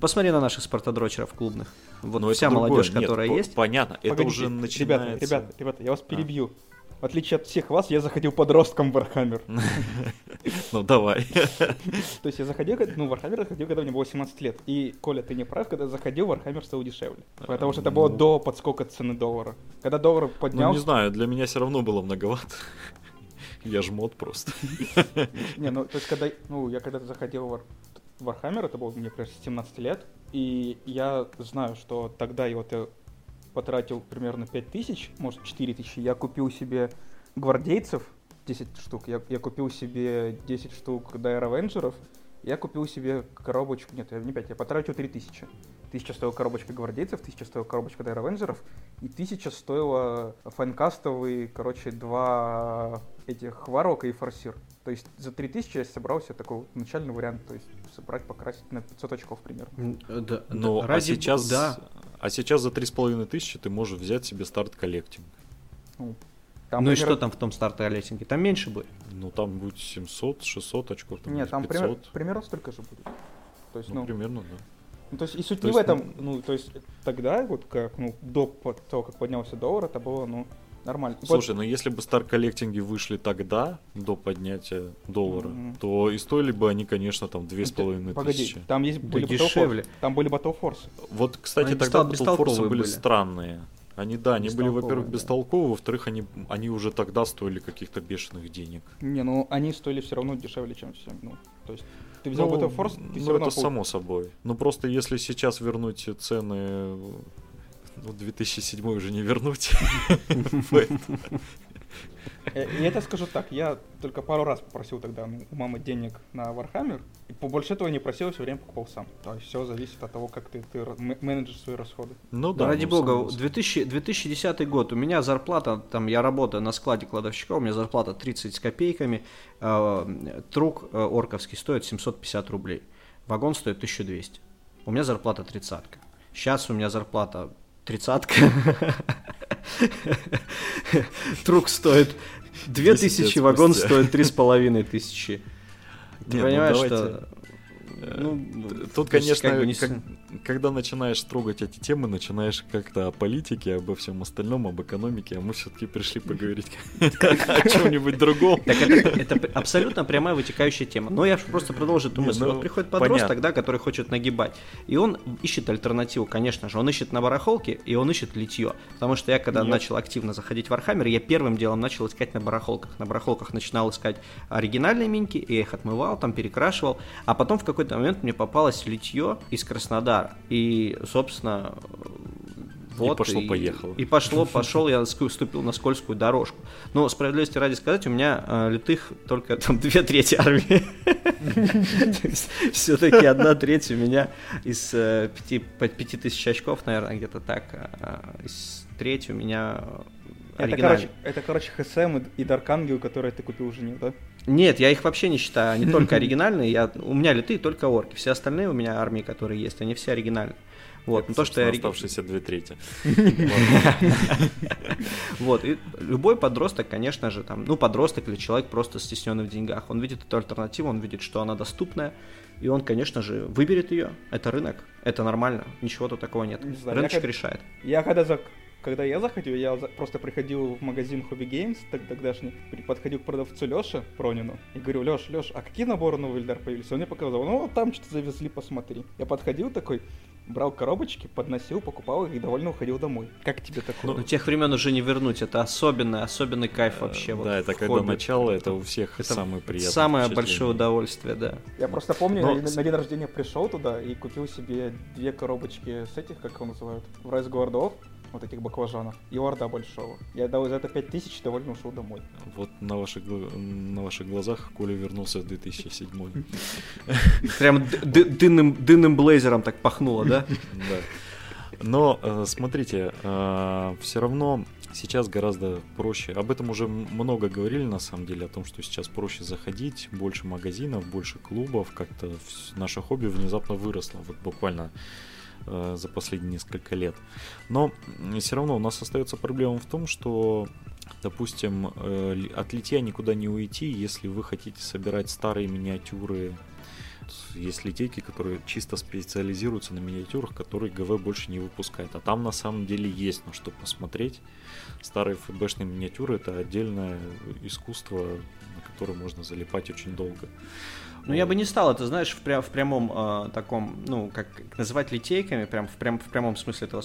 Speaker 2: Посмотри на наших спартадрочеров клубных. Вот Но вся молодежь, Нет, которая по- есть.
Speaker 1: Понятно, это Погодите, уже начинается...
Speaker 3: Ребята, ребята, ребята, я вас перебью. А в отличие от всех вас, я заходил подростком в Warhammer.
Speaker 1: Ну, давай.
Speaker 3: То есть я заходил, ну, в Warhammer заходил, когда мне было 17 лет. И, Коля, ты не прав, когда заходил, Warhammer стал дешевле. Потому что это было до подскока цены доллара. Когда доллар поднялся...
Speaker 1: Ну, не знаю, для меня все равно было многовато. Я жмот просто.
Speaker 3: Не, ну, то есть, когда, ну, я когда-то заходил в Warhammer, это было мне, примерно 17 лет, и я знаю, что тогда я вот потратил примерно 5000, может 4000. Я купил себе гвардейцев 10 штук, я, я купил себе 10 штук Dire Avengers, я купил себе коробочку, нет, не 5, я потратил 3000. 1000 стоила коробочка гвардейцев, 1000 стоила коробочка Dire Avengers, и 1000 стоила файнкастовый, короче, два этих Варока и Форсир. То есть за 3000 я собрал себе такой начальный вариант, то есть собрать, покрасить на 500 очков примерно.
Speaker 1: Да, ну, а ради... а сейчас... Да. А сейчас за 3500 ты можешь взять себе старт коллектинг.
Speaker 2: Ну, там, ну пример... и что там в том старт коллектинге? Там меньше будет?
Speaker 1: Ну там будет 700, 600 очков.
Speaker 3: Там Нет, там 500. пример, примерно столько же будет.
Speaker 1: То есть, ну, ну примерно, да.
Speaker 3: Ну, то есть, и суть то не есть, в этом, ну, то есть, тогда, вот как, ну, до того, как поднялся доллар, это было, ну, Нормально.
Speaker 1: Слушай, вот. ну если бы стар коллектинги вышли тогда, до поднятия доллара, mm-hmm. то и стоили бы они, конечно, там две с половиной тысячи.
Speaker 3: там есть были да дешевле. Там были Battle Force.
Speaker 1: Вот, кстати, они тогда Battle Force были, были странные. Они, да, они были, во-первых, бестолковые, во-вторых, они, они уже тогда стоили каких-то бешеных денег.
Speaker 3: Не, ну они стоили все равно дешевле, чем все. Ну, то есть ты взял ну, Battle Force, ты
Speaker 1: ну, все равно... это само собой. Ну, просто если сейчас вернуть цены ну, 2007 уже не вернуть.
Speaker 3: Э, и это скажу так, я только пару раз попросил тогда ну, у мамы денег на Warhammer, и побольше этого не просил, все время покупал сам. То есть все зависит от того, как ты, ты менеджер свои расходы.
Speaker 2: Ну да. Ради ну, бога, 2000, 2010 год, у меня зарплата, там я работаю на складе кладовщика, у меня зарплата 30 с копейками, э, трук э, орковский стоит 750 рублей, вагон стоит 1200. У меня зарплата тридцатка. Сейчас у меня зарплата тридцатка. Трук стоит две тысячи, вагон стоит три с половиной тысячи. Ты ну понимаешь, что
Speaker 1: Ну, Тут, конечно, как бы не... как, когда начинаешь трогать эти темы, начинаешь как-то о политике, обо всем остальном, об экономике, а мы все-таки пришли поговорить о чем-нибудь другом.
Speaker 2: Так это абсолютно прямая вытекающая тема. Но я просто продолжу эту мысль. Вот приходит подросток, да, который хочет нагибать, и он ищет альтернативу, конечно же. Он ищет на барахолке, и он ищет литье. Потому что я, когда начал активно заходить в Warhammer, я первым делом начал искать на барахолках. На барахолках начинал искать оригинальные миньки, и их отмывал, там перекрашивал. А потом в какой-то момент мне попалось литье из Краснодара. И, собственно,
Speaker 1: вот, и пошло-поехало.
Speaker 2: И, и пошло, пошел, я ступил на скользкую дорожку. Но справедливости ради сказать, у меня э, литых только там две трети армии. Все-таки одна треть у меня из э, пяти тысяч очков, наверное, где-то так. А, из треть у меня
Speaker 3: это, короче, это, короче, ХСМ и Даркангел, которые ты купил уже, нет, да?
Speaker 2: Нет, я их вообще не считаю, они только оригинальные. Я, у меня литые только орки. Все остальные у меня армии, которые есть, они все оригинальные.
Speaker 1: Вот, ну, то, что я... Оставшиеся две трети.
Speaker 2: Вот, и любой подросток, конечно же, там, ну, подросток или человек просто стесненный в деньгах, он видит эту альтернативу, он видит, что она доступная, и он, конечно же, выберет ее. Это рынок, это нормально, ничего тут такого нет. Рыночек решает.
Speaker 3: Я когда за когда я заходил, я просто приходил в магазин Hobby Games тогдашний, подходил к продавцу Лёше Пронину и говорю, Лёш, Лёш, а какие наборы новый Эльдар появились? Он мне показал, ну, там что-то завезли, посмотри. Я подходил такой, брал коробочки, подносил, покупал их и довольно уходил домой. Как тебе такое?
Speaker 2: Ну, тех времен уже не вернуть, это особенный, особенный кайф э, вообще.
Speaker 1: Да, это когда начало, это у всех это самое приятное.
Speaker 2: Самое большое удовольствие, да.
Speaker 3: Я просто помню, Но... на, на день рождения пришел туда и купил себе две коробочки с этих, как его называют, в Rise Guard вот этих баклажанов, и орда большого. Я дал за это 5000 довольно ушел домой.
Speaker 1: Вот на ваших, на ваших глазах Коля вернулся в 2007.
Speaker 2: Прям дынным, дынным блейзером так пахнуло, да?
Speaker 1: Да. Но э, смотрите, э, все равно сейчас гораздо проще. Об этом уже много говорили на самом деле, о том, что сейчас проще заходить, больше магазинов, больше клубов, как-то наше хобби внезапно выросло. Вот буквально Э, за последние несколько лет. Но все равно у нас остается проблема в том, что, допустим, э, от литья никуда не уйти, если вы хотите собирать старые миниатюры. Есть литейки, которые чисто специализируются на миниатюрах, которые ГВ больше не выпускает. А там на самом деле есть на что посмотреть. Старые ФБшные миниатюры это отдельное искусство, на которое можно залипать очень долго.
Speaker 2: Ну, я бы не стал это, знаешь, в, прям, в прямом э, таком, ну, как называть литейками, прям в, прям, в прямом смысле этого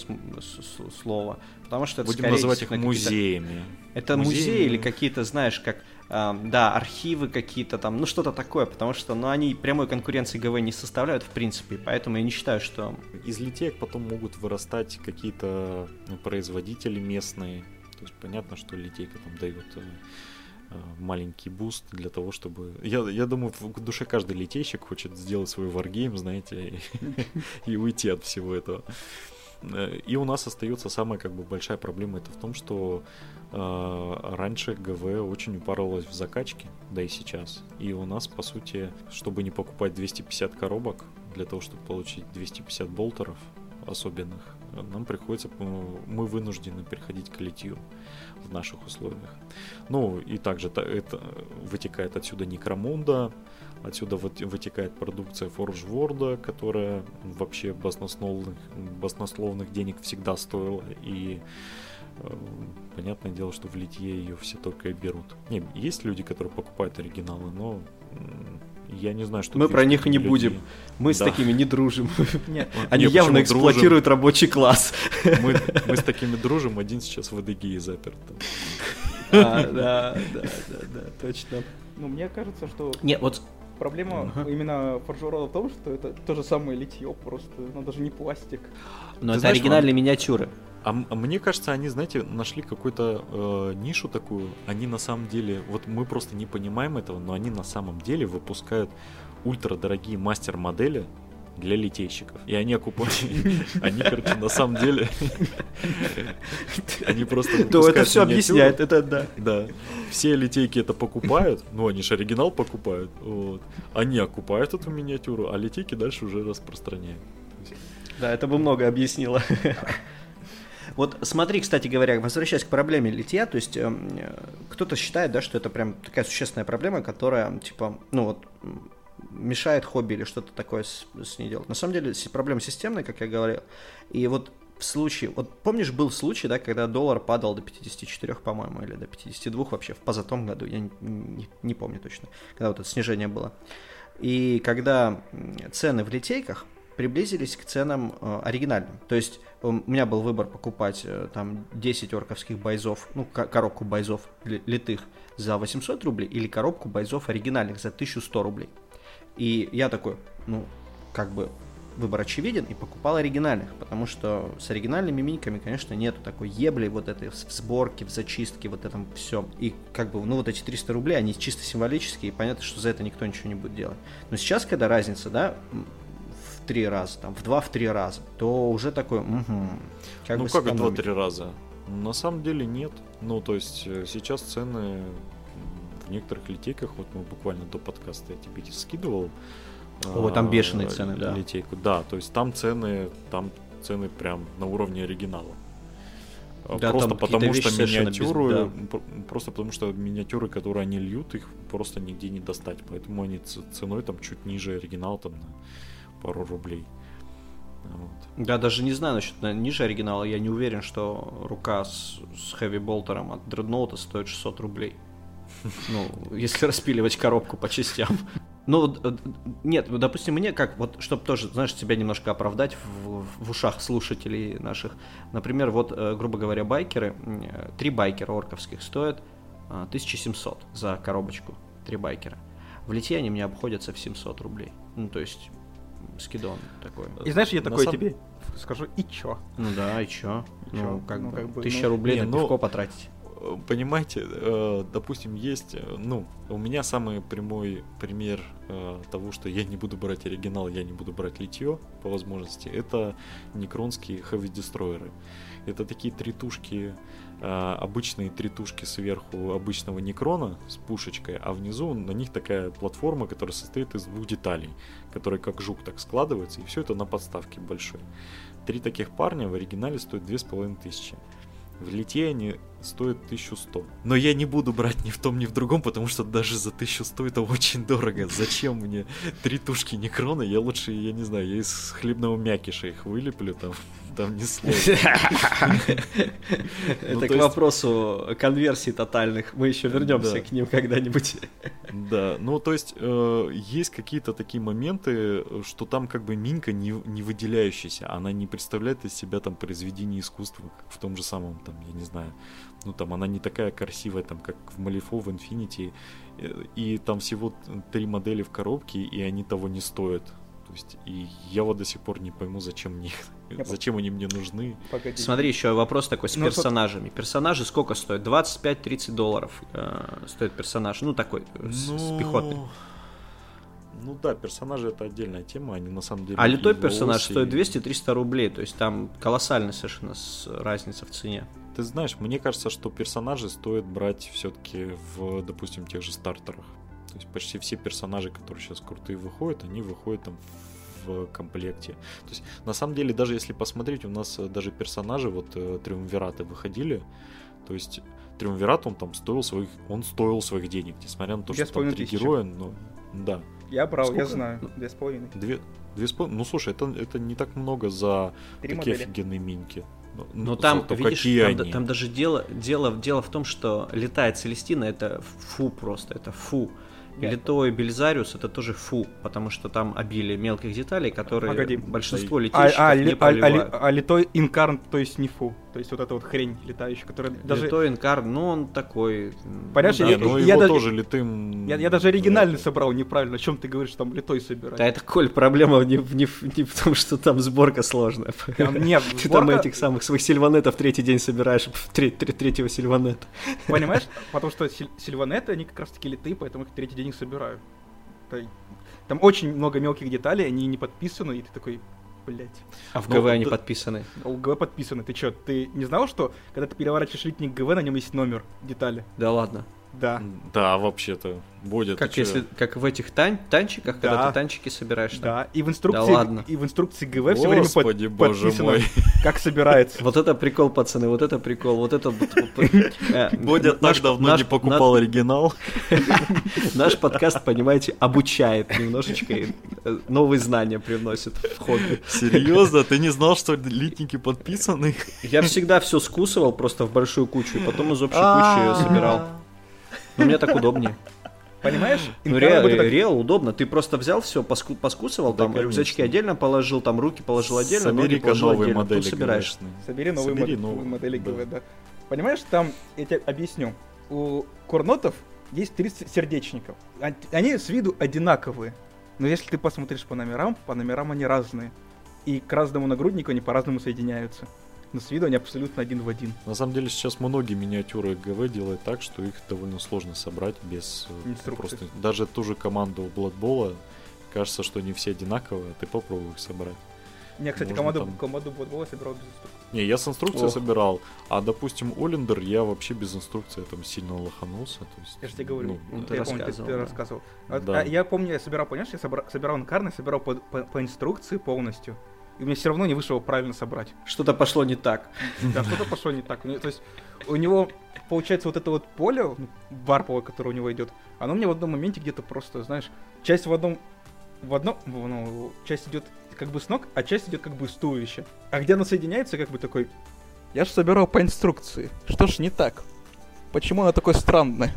Speaker 2: слова. Потому что это
Speaker 1: Будем скорее, называть их музеями.
Speaker 2: Это музеи, музеи или какие-то, знаешь, как, э, да, архивы какие-то там, ну, что-то такое, потому что, ну, они прямой конкуренции ГВ не составляют, в принципе, поэтому я не считаю, что...
Speaker 1: Из литеек потом могут вырастать какие-то ну, производители местные. То есть понятно, что литейка там дает Э, маленький буст для того, чтобы... Я, я думаю, в душе каждый литейщик хочет сделать свой варгейм, знаете, и, уйти от всего этого. Э, и у нас остается самая как бы большая проблема это в том, что э, раньше ГВ очень упарывалось в закачке, да и сейчас. И у нас, по сути, чтобы не покупать 250 коробок, для того, чтобы получить 250 болтеров особенных, нам приходится, мы вынуждены переходить к литью в наших условиях. Ну, и также это вытекает отсюда Некромунда, отсюда вытекает продукция Forge которая вообще баснословных, баснословных денег всегда стоила, и э, понятное дело, что в литье ее все только и берут. Не, есть люди, которые покупают оригиналы, но я не знаю, что...
Speaker 2: Мы про них и не будем. Мы да. с такими не дружим. Нет. Они Нет, явно эксплуатируют дружим? рабочий класс.
Speaker 1: Мы, мы с такими дружим, один сейчас в ЭДГИ заперт.
Speaker 2: А, да, да, да, да, точно.
Speaker 3: Ну, мне кажется, что...
Speaker 2: Нет, вот
Speaker 3: Проблема uh-huh. именно Форжура в том, что это то же самое литье, просто, но даже не пластик.
Speaker 2: Но Ты это знаешь, оригинальные он... миниатюры.
Speaker 1: А, а мне кажется, они, знаете, нашли какую-то э, нишу такую. Они на самом деле, вот мы просто не понимаем этого, но они на самом деле выпускают ультрадорогие мастер-модели для литейщиков. И они окупают... Они, короче, на самом деле... Они просто
Speaker 2: То это все объясняет, это да.
Speaker 1: Да. Все литейки это покупают, ну они же оригинал покупают, вот. Они окупают эту миниатюру, а литейки дальше уже распространяют.
Speaker 2: Да, это бы много объяснило. Вот смотри, кстати говоря, возвращаясь к проблеме литья, то есть э, кто-то считает, да, что это прям такая существенная проблема, которая, типа, ну вот, мешает хобби или что-то такое с, с ней делать. На самом деле проблема системная, как я говорил. И вот в случае, вот помнишь, был случай, да, когда доллар падал до 54, по-моему, или до 52 вообще в позатом году, я не, не, не помню точно, когда вот это снижение было. И когда цены в литейках приблизились к ценам э, оригинальным. То есть у меня был выбор покупать э, там 10 орковских бойзов, ну, коробку бойзов литых за 800 рублей или коробку бойзов оригинальных за 1100 рублей. И я такой, ну, как бы выбор очевиден и покупал оригинальных, потому что с оригинальными миниками, конечно, нету такой ебли вот этой в сборке, в зачистке, вот этом всем. И как бы, ну вот эти 300 рублей, они чисто символические, и понятно, что за это никто ничего не будет делать. Но сейчас, когда разница, да, три раза, там, в два, в три раза, то уже такой, угу,
Speaker 1: как Ну как в два-три раза? На самом деле нет. Ну, то есть э, сейчас цены в некоторых литейках, вот мы буквально до подкаста я тебе скидывал,
Speaker 2: о, там бешеные цены, да.
Speaker 1: Литейку. Да, то есть там цены, там цены прям на уровне оригинала. Да, просто потому что миниатюры, без... да. просто потому что миниатюры, которые они льют, их просто нигде не достать, поэтому они ценой там чуть ниже оригинала там на пару рублей.
Speaker 2: Вот. Да, даже не знаю насчет на, ниже оригинала, я не уверен, что рука с, с хэви болтером от дредноута стоит 600 рублей. Ну, если распиливать коробку по частям. Ну, э, нет, допустим, мне как, вот, чтобы тоже, знаешь, себя немножко оправдать в, в ушах слушателей наших. Например, вот, э, грубо говоря, байкеры, э, три байкера орковских стоят 1700 за коробочку, три байкера. В лите они мне обходятся в 700 рублей. Ну, то есть, скидон такой.
Speaker 3: И знаешь, я такой сам... тебе скажу, и чё?
Speaker 2: Ну да, и чё? И ну, чё? как ну, бы, как бы, тысяча ну... рублей не, на пивко ну... потратить
Speaker 1: понимаете, э, допустим, есть, э, ну, у меня самый прямой пример э, того, что я не буду брать оригинал, я не буду брать литье по возможности, это некронские heavy дестройеры. Это такие тритушки, обычные тритушки сверху обычного некрона с пушечкой, а внизу на них такая платформа, которая состоит из двух деталей, которые как жук так складываются, и все это на подставке большой. Три таких парня в оригинале стоят две с половиной тысячи. В лите они стоят 1100. Но я не буду брать ни в том, ни в другом, потому что даже за 1100 это очень дорого. Зачем мне три тушки некрона? Я лучше, я не знаю, я из хлебного мякиша их вылеплю там там не сложно.
Speaker 2: Это ну, к вопросу конверсий тотальных. Мы еще вернемся к ним когда-нибудь.
Speaker 1: Да, ну то есть э, есть какие-то такие моменты, что там как бы минька не, выделяющаяся, она не представляет из себя там произведение искусства, в том же самом, там, я не знаю, ну там она не такая красивая, там, как в Малифо, в Infinity, э, и там всего три модели в коробке, и они того не стоят. То есть, и я вот до сих пор не пойму, зачем мне, зачем они мне нужны.
Speaker 2: Погоди. Смотри, еще вопрос такой с ну, персонажами. Персонажи сколько стоят? 25-30 долларов э, стоит персонаж. Ну, такой, ну... с, с ну, пехотой.
Speaker 1: Ну да, персонажи это отдельная тема, они на самом деле...
Speaker 2: А литой персонаж и... стоит 200-300 рублей, то есть там колоссальная совершенно разница в цене.
Speaker 1: Ты знаешь, мне кажется, что персонажи стоит брать все-таки в, допустим, тех же стартерах. То есть почти все персонажи, которые сейчас крутые выходят, они выходят там в комплекте. То есть на самом деле, даже если посмотреть, у нас э, даже персонажи, вот э, триумвираты выходили, то есть триумвират он там стоил своих, он стоил своих денег, несмотря на то, что там три героя, но да.
Speaker 3: Я брал, Сколько? я знаю, две с половиной.
Speaker 1: Две, две с половиной, ну слушай, это, это не так много за Три такие модели. офигенные минки.
Speaker 2: Ну, Но ну, там, видишь, там, там даже дело, дело, дело в том, что летает Целестина, это фу просто, это фу. Нет. Литой Бельзариус это тоже фу, потому что там обилие мелких деталей, которые Погоди. большинство летящих а, а, не а,
Speaker 3: а, а литой инкарн, то есть не фу. То есть вот эта вот хрень летающая, которая
Speaker 2: даже... Литой инкарн, ну он такой...
Speaker 1: Понимаешь, ну, я, ну, я, я тоже литым...
Speaker 3: Я, я даже оригинальный собрал неправильно. О чем ты говоришь, там литой собирать?
Speaker 2: Да это, Коль, проблема не, не, не в том, что там сборка сложная. Там, нет, Ты там этих самых своих сильванетов третий день собираешь, треть, третьего сильванета.
Speaker 3: Понимаешь? Потому что сильванеты, они как раз таки литы, поэтому их третий день их собираю. Там очень много мелких деталей, они не подписаны, и ты такой, блять.
Speaker 2: А в ГВ ну, они да, подписаны?
Speaker 3: У ГВ подписаны. Ты чё, ты не знал, что когда ты переворачиваешь литник ГВ, на нем есть номер, детали?
Speaker 2: Да ладно. Да.
Speaker 1: Да, вообще-то. Будет.
Speaker 2: Как если, как в этих тан танчиках, когда
Speaker 3: Да.
Speaker 2: ты танчики собираешь. там.
Speaker 3: Да, и в инструкции,
Speaker 2: Да ладно.
Speaker 3: и в инструкции ГВ все время под-
Speaker 1: Господи, боже
Speaker 3: подписано,
Speaker 1: мой.
Speaker 3: как собирается.
Speaker 2: Вот это прикол, пацаны, вот это прикол, вот это... вот- э,
Speaker 1: Бодя так
Speaker 2: наш-
Speaker 1: давно не покупал оригинал.
Speaker 2: Наш подкаст, понимаете, обучает немножечко, и, э, новые знания привносит в хобби.
Speaker 1: Серьезно? Ты не знал, что литники подписаны?
Speaker 2: Я всегда все скусывал просто в большую кучу, и потом из общей кучи ее собирал. Но мне так удобнее.
Speaker 3: Понимаешь?
Speaker 2: Ну,
Speaker 3: Иногда
Speaker 2: реал,
Speaker 3: вот это-
Speaker 2: реал удобно. Ты просто взял все, поскусывал,
Speaker 1: Да,
Speaker 2: там
Speaker 1: конечно.
Speaker 2: рюкзачки отдельно положил, там руки положил отдельно, ноги
Speaker 1: Собери-ка
Speaker 2: положил
Speaker 1: новые
Speaker 2: отдельно.
Speaker 1: модели
Speaker 2: Тут собираешь.
Speaker 1: ГВшные.
Speaker 3: Собери новые
Speaker 1: Собери
Speaker 3: мод-
Speaker 1: новые,
Speaker 3: модели
Speaker 1: да.
Speaker 3: ГВ, да. Понимаешь, там, я тебе объясню, у корнотов есть 30 сердечников. Они с виду одинаковые. Но если ты посмотришь по номерам, по номерам они разные. И к разному нагруднику они по-разному соединяются. Но с виду они абсолютно один в один.
Speaker 1: На самом деле сейчас многие миниатюры ГВ делают так, что их довольно сложно собрать без э,
Speaker 3: Инструкции.
Speaker 1: просто даже ту же команду Бладбола. Кажется, что они все одинаковые, а ты попробуй их собрать.
Speaker 3: Я, кстати,
Speaker 1: Можно
Speaker 3: команду,
Speaker 1: там-
Speaker 3: команду Blood собирал без инструкции.
Speaker 1: Не, я с инструкцией
Speaker 2: Ох.
Speaker 1: собирал, а допустим Олендер я вообще без инструкции там сильно лоханулся. То есть,
Speaker 3: Я же тебе говорю,
Speaker 1: ну,
Speaker 2: Ну, ты
Speaker 3: я помню, ты,
Speaker 2: рассказывал,
Speaker 3: ты
Speaker 2: да.
Speaker 3: рассказывал.
Speaker 1: Да.
Speaker 3: а я помню, я собирал, понимаешь, я собра- собирал инкарны, собирал по, по- по инструкции полностью. И у меня все равно не вышло его правильно собрать.
Speaker 2: Что-то пошло не так.
Speaker 3: Да, что-то пошло не так. У него- То есть у него, получается, вот это вот поле ну, варповое, которое у него идет, оно мне в одном моменте где-то просто, знаешь, часть в одном, в одном, ну, часть идет как бы с ног, а часть идет как бы с туловища. А где оно соединяется, как бы такой, я же собирал по инструкции. Что ж не так? Почему оно такое странное?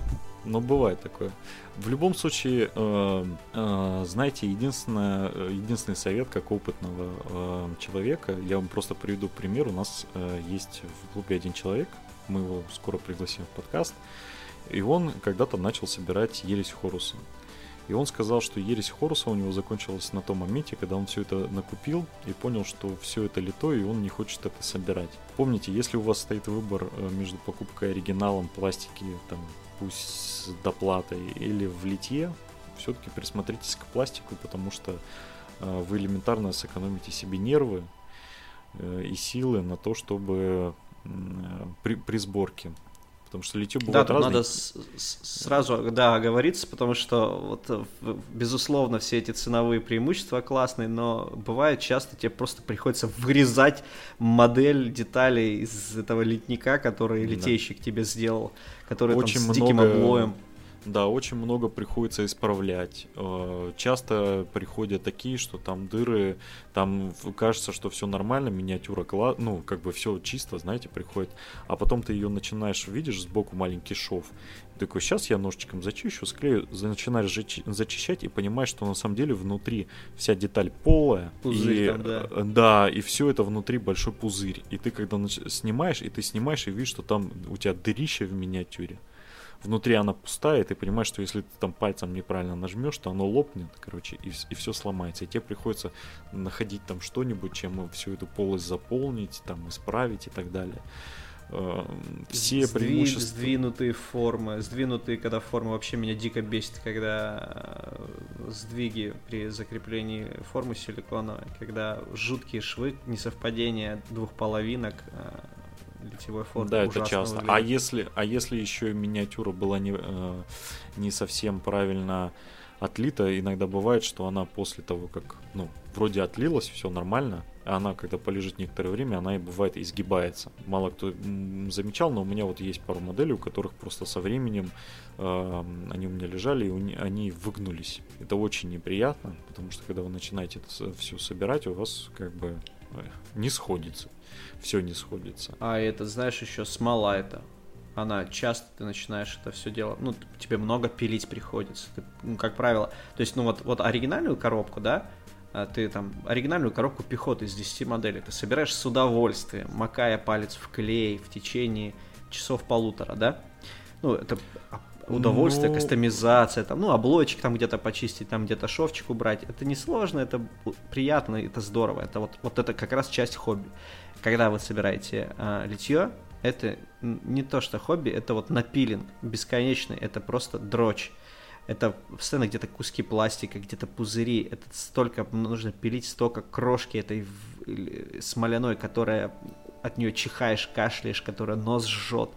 Speaker 1: Ну, бывает такое. В любом случае, э, э, знаете, единственное, э, единственный совет как опытного человека, я вам просто приведу пример. У нас есть в клубе один человек, мы его скоро пригласим в подкаст, и он когда-то начал собирать ересь Хоруса. И он сказал, что ересь Хоруса у него закончилась на том моменте, когда он все это накупил и понял, что все это лито, и он не хочет это собирать. Помните, если у вас стоит выбор между покупкой оригиналом пластики, там, пусть с доплатой или в литье, все-таки присмотритесь к пластику, потому что э, вы элементарно сэкономите себе нервы э, и силы на то, чтобы э, при, при сборке. Потому что литье
Speaker 2: Да,
Speaker 1: бывает
Speaker 2: тут
Speaker 1: разное.
Speaker 2: надо с- с- сразу, да, оговориться, потому что, вот, э, безусловно, все эти ценовые преимущества классные, но бывает часто тебе просто приходится вырезать модель деталей из этого литника, который
Speaker 1: Да.
Speaker 2: литейщик тебе сделал, который там
Speaker 1: Очень
Speaker 2: с диким
Speaker 1: много-
Speaker 2: облоем.
Speaker 1: Да, очень много приходится исправлять. Э, Часто приходят такие, что там дыры, там кажется, что все нормально, миниатюра, кла- ну, как бы все чисто, знаете, приходит. А потом ты ее начинаешь, видишь, сбоку маленький шов. Такой, сейчас я ножичком зачищу, склею, начинаешь зачи- зачищать и понимаешь, что на самом деле внутри вся деталь полая.
Speaker 2: Пузырь
Speaker 1: и,
Speaker 2: там, да.
Speaker 1: э, Да, и все это внутри большой пузырь. И ты когда снимаешь, и ты снимаешь, и видишь, что там у тебя дырище в миниатюре внутри она пустая, и ты понимаешь, что если ты там пальцем неправильно нажмешь, то оно лопнет, короче, и, все сломается. И тебе приходится находить там что-нибудь, чем всю эту полость заполнить, там исправить и так далее. Эм, Все
Speaker 2: Сдви-
Speaker 1: преимущества.
Speaker 2: Сдвинутые формы, сдвинутые, когда формы вообще меня дико бесит, когда э, сдвиги при закреплении формы силиконовой, когда жуткие швы, несовпадение двух половинок э, литьевой формы.
Speaker 1: Да, это часто. А
Speaker 2: выглядит.
Speaker 1: если, а если еще и миниатюра была не, э, не совсем правильно отлита, иногда бывает, что она после того, как, ну, вроде отлилась, все нормально, а она, когда полежит некоторое время, она и бывает изгибается. Мало кто замечал, но у меня вот есть пару моделей, у которых просто со временем э, они у меня лежали, и у они выгнулись. Это очень неприятно, потому что когда вы начинаете это все собирать, у вас как бы э, не сходится. Все не сходится.
Speaker 2: А это, знаешь, еще смола это. Она часто ты начинаешь это все дело, ну, тебе много пилить приходится. Ты, ну, как правило, то есть, ну, вот, вот оригинальную коробку, да, а ты там, оригинальную коробку пехоты из 10 моделей ты собираешь с удовольствием, макая палец в клей в течение часов полутора, да? Ну, это а, удовольствие,
Speaker 1: Ну-
Speaker 2: кастомизация, там, ну, облочек там где-то почистить, там где-то шовчик убрать. Это не сложно, это приятно, это здорово. Это вот, вот это как раз часть хобби. Когда вы собираете а, литье, это не то что хобби, это вот напилинг бесконечный, это просто дрочь. Это постоянно где-то куски пластика, где-то пузыри. Это столько нужно пилить, столько крошки этой в- смоляной, которая от нее чихаешь, кашляешь, которая нос жжет.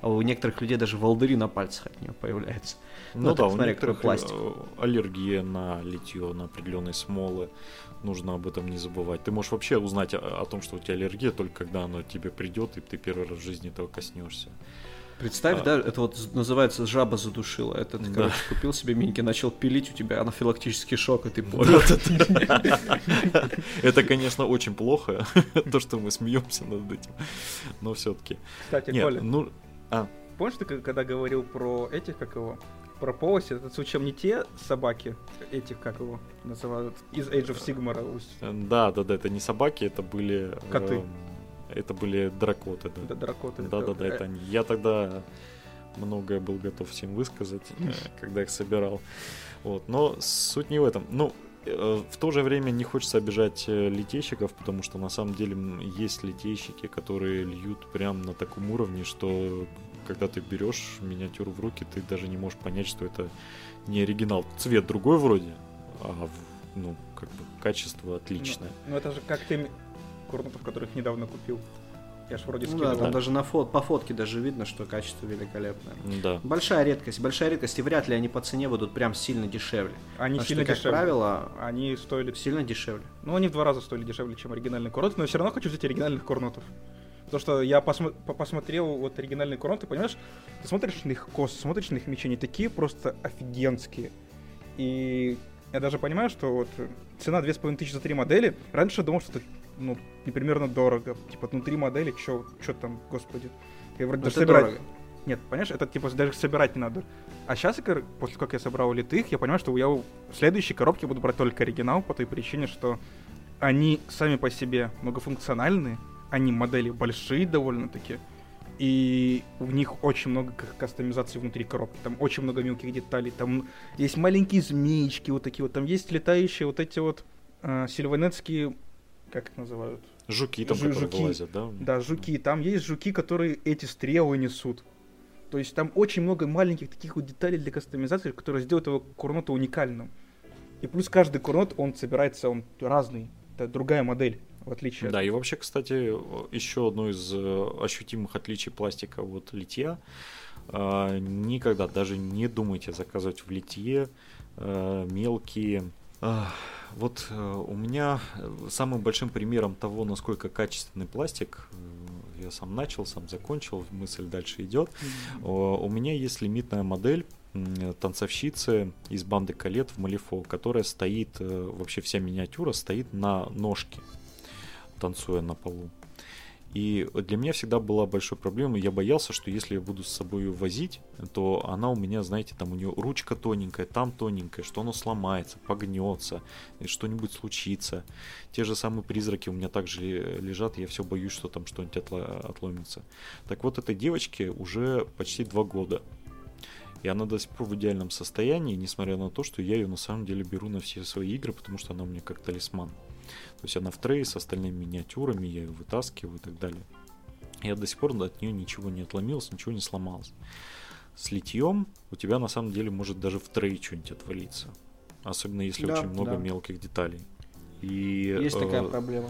Speaker 2: А у некоторых людей даже волдыри на пальцах от нее появляются.
Speaker 1: Ну, ну да, так, у смотри, некоторых пластик. Э, аллергия на литье, на определенные смолы. Нужно об этом не забывать. Ты можешь вообще узнать о, о том, что у тебя аллергия, только когда она тебе придет, и ты первый раз в жизни этого коснешься.
Speaker 2: Представь, а. да, это вот называется жаба задушила. Это ты, да. короче, купил себе миньки, начал пилить, у тебя анафилактический шок, и ты понял.
Speaker 1: Это, конечно, очень плохо, то, что мы смеемся над этим. Но все-таки.
Speaker 3: Кстати, Коля, ну, а. помнишь, ты когда говорил про этих, как его, про полосы, это случаем не те собаки, этих, как его называют, из Age of Sigmar.
Speaker 1: Да, да, да, это не собаки, это были...
Speaker 3: Коты. Э,
Speaker 1: это были дракоты,
Speaker 3: да. Да, дракоты.
Speaker 1: Да, да, да, это они. Я тогда многое был готов всем высказать, э, когда их собирал. Вот, но суть не в этом. Ну, э, в то же время не хочется обижать э, литейщиков, потому что на самом деле есть литейщики, которые льют прям на таком уровне, что когда ты берешь миниатюру в руки, ты даже не можешь понять, что это не оригинал. Цвет другой вроде, а ну, как бы качество отличное.
Speaker 3: Ну, ну это же как ты корнутов, которых недавно купил. Я ж вроде
Speaker 2: ну, Да, там даже на фот, по фотке даже видно, что качество великолепное.
Speaker 1: Да.
Speaker 2: Большая редкость, большая редкость, и вряд ли они по цене будут прям сильно дешевле.
Speaker 3: Они Потому сильно
Speaker 2: что,
Speaker 3: дешевле.
Speaker 2: как правило,
Speaker 3: они стоили...
Speaker 2: Сильно дешевле.
Speaker 3: Ну, они в два раза стоили дешевле, чем оригинальные корноты, но все равно хочу взять оригинальных корнотов. Потому что я посмо- посмотрел вот оригинальные короны, понимаешь, ты смотришь на их кос, смотришь на их мечи, они такие просто офигенские. И я даже понимаю, что вот цена 2500 за три модели, раньше я думал, что это ну, непримерно дорого. Типа, ну, три модели, чё, чё там, господи.
Speaker 2: Я вроде даже собирать... Дорого.
Speaker 3: Нет, понимаешь, это типа даже собирать не надо. А сейчас, после как я собрал литых, я понимаю, что я в следующей коробке буду брать только оригинал по той причине, что они сами по себе многофункциональные, они модели большие довольно-таки, и в них очень много кастомизации внутри коробки, там очень много мелких деталей, там есть маленькие змеечки вот такие вот, там есть летающие вот эти вот э, сильванетские как их называют?
Speaker 1: Жуки там, Жу- жуки, вылазят, да?
Speaker 3: Да, жуки. Там есть жуки, которые эти стрелы несут. То есть там очень много маленьких таких вот деталей для кастомизации, которые сделают его курнота уникальным. И плюс каждый курнот, он собирается, он разный. Это другая модель, в отличие
Speaker 1: Да, от... и вообще, кстати, еще одно из э, ощутимых отличий пластика от литья. А, никогда даже не думайте заказывать в литье э, мелкие вот э, у меня э, самым большим примером того, насколько качественный пластик, э, я сам начал, сам закончил, мысль дальше идет. У меня есть лимитная модель танцовщицы из банды Калет в Малифо, которая стоит, вообще вся миниатюра стоит на ножке, танцуя на полу. И для меня всегда была большой проблемой. Я боялся, что если я буду с собой ее возить, то она у меня, знаете, там у нее ручка тоненькая, там тоненькая, что оно сломается, погнется, что-нибудь случится. Те же самые призраки у меня также лежат, я все боюсь, что там что-нибудь отломится. Так вот, этой девочке уже почти два года. И она до сих пор в идеальном состоянии, несмотря на то, что я ее на самом деле беру на все свои игры, потому что она у меня как талисман. То есть она в трее с остальными миниатюрами, я ее вытаскиваю и так далее. Я до сих пор от нее ничего не отломилось, ничего не сломалось. С литьем у тебя на самом деле может даже в трее что-нибудь отвалиться. Особенно если да, очень много да. мелких деталей.
Speaker 2: И, Есть э, такая проблема.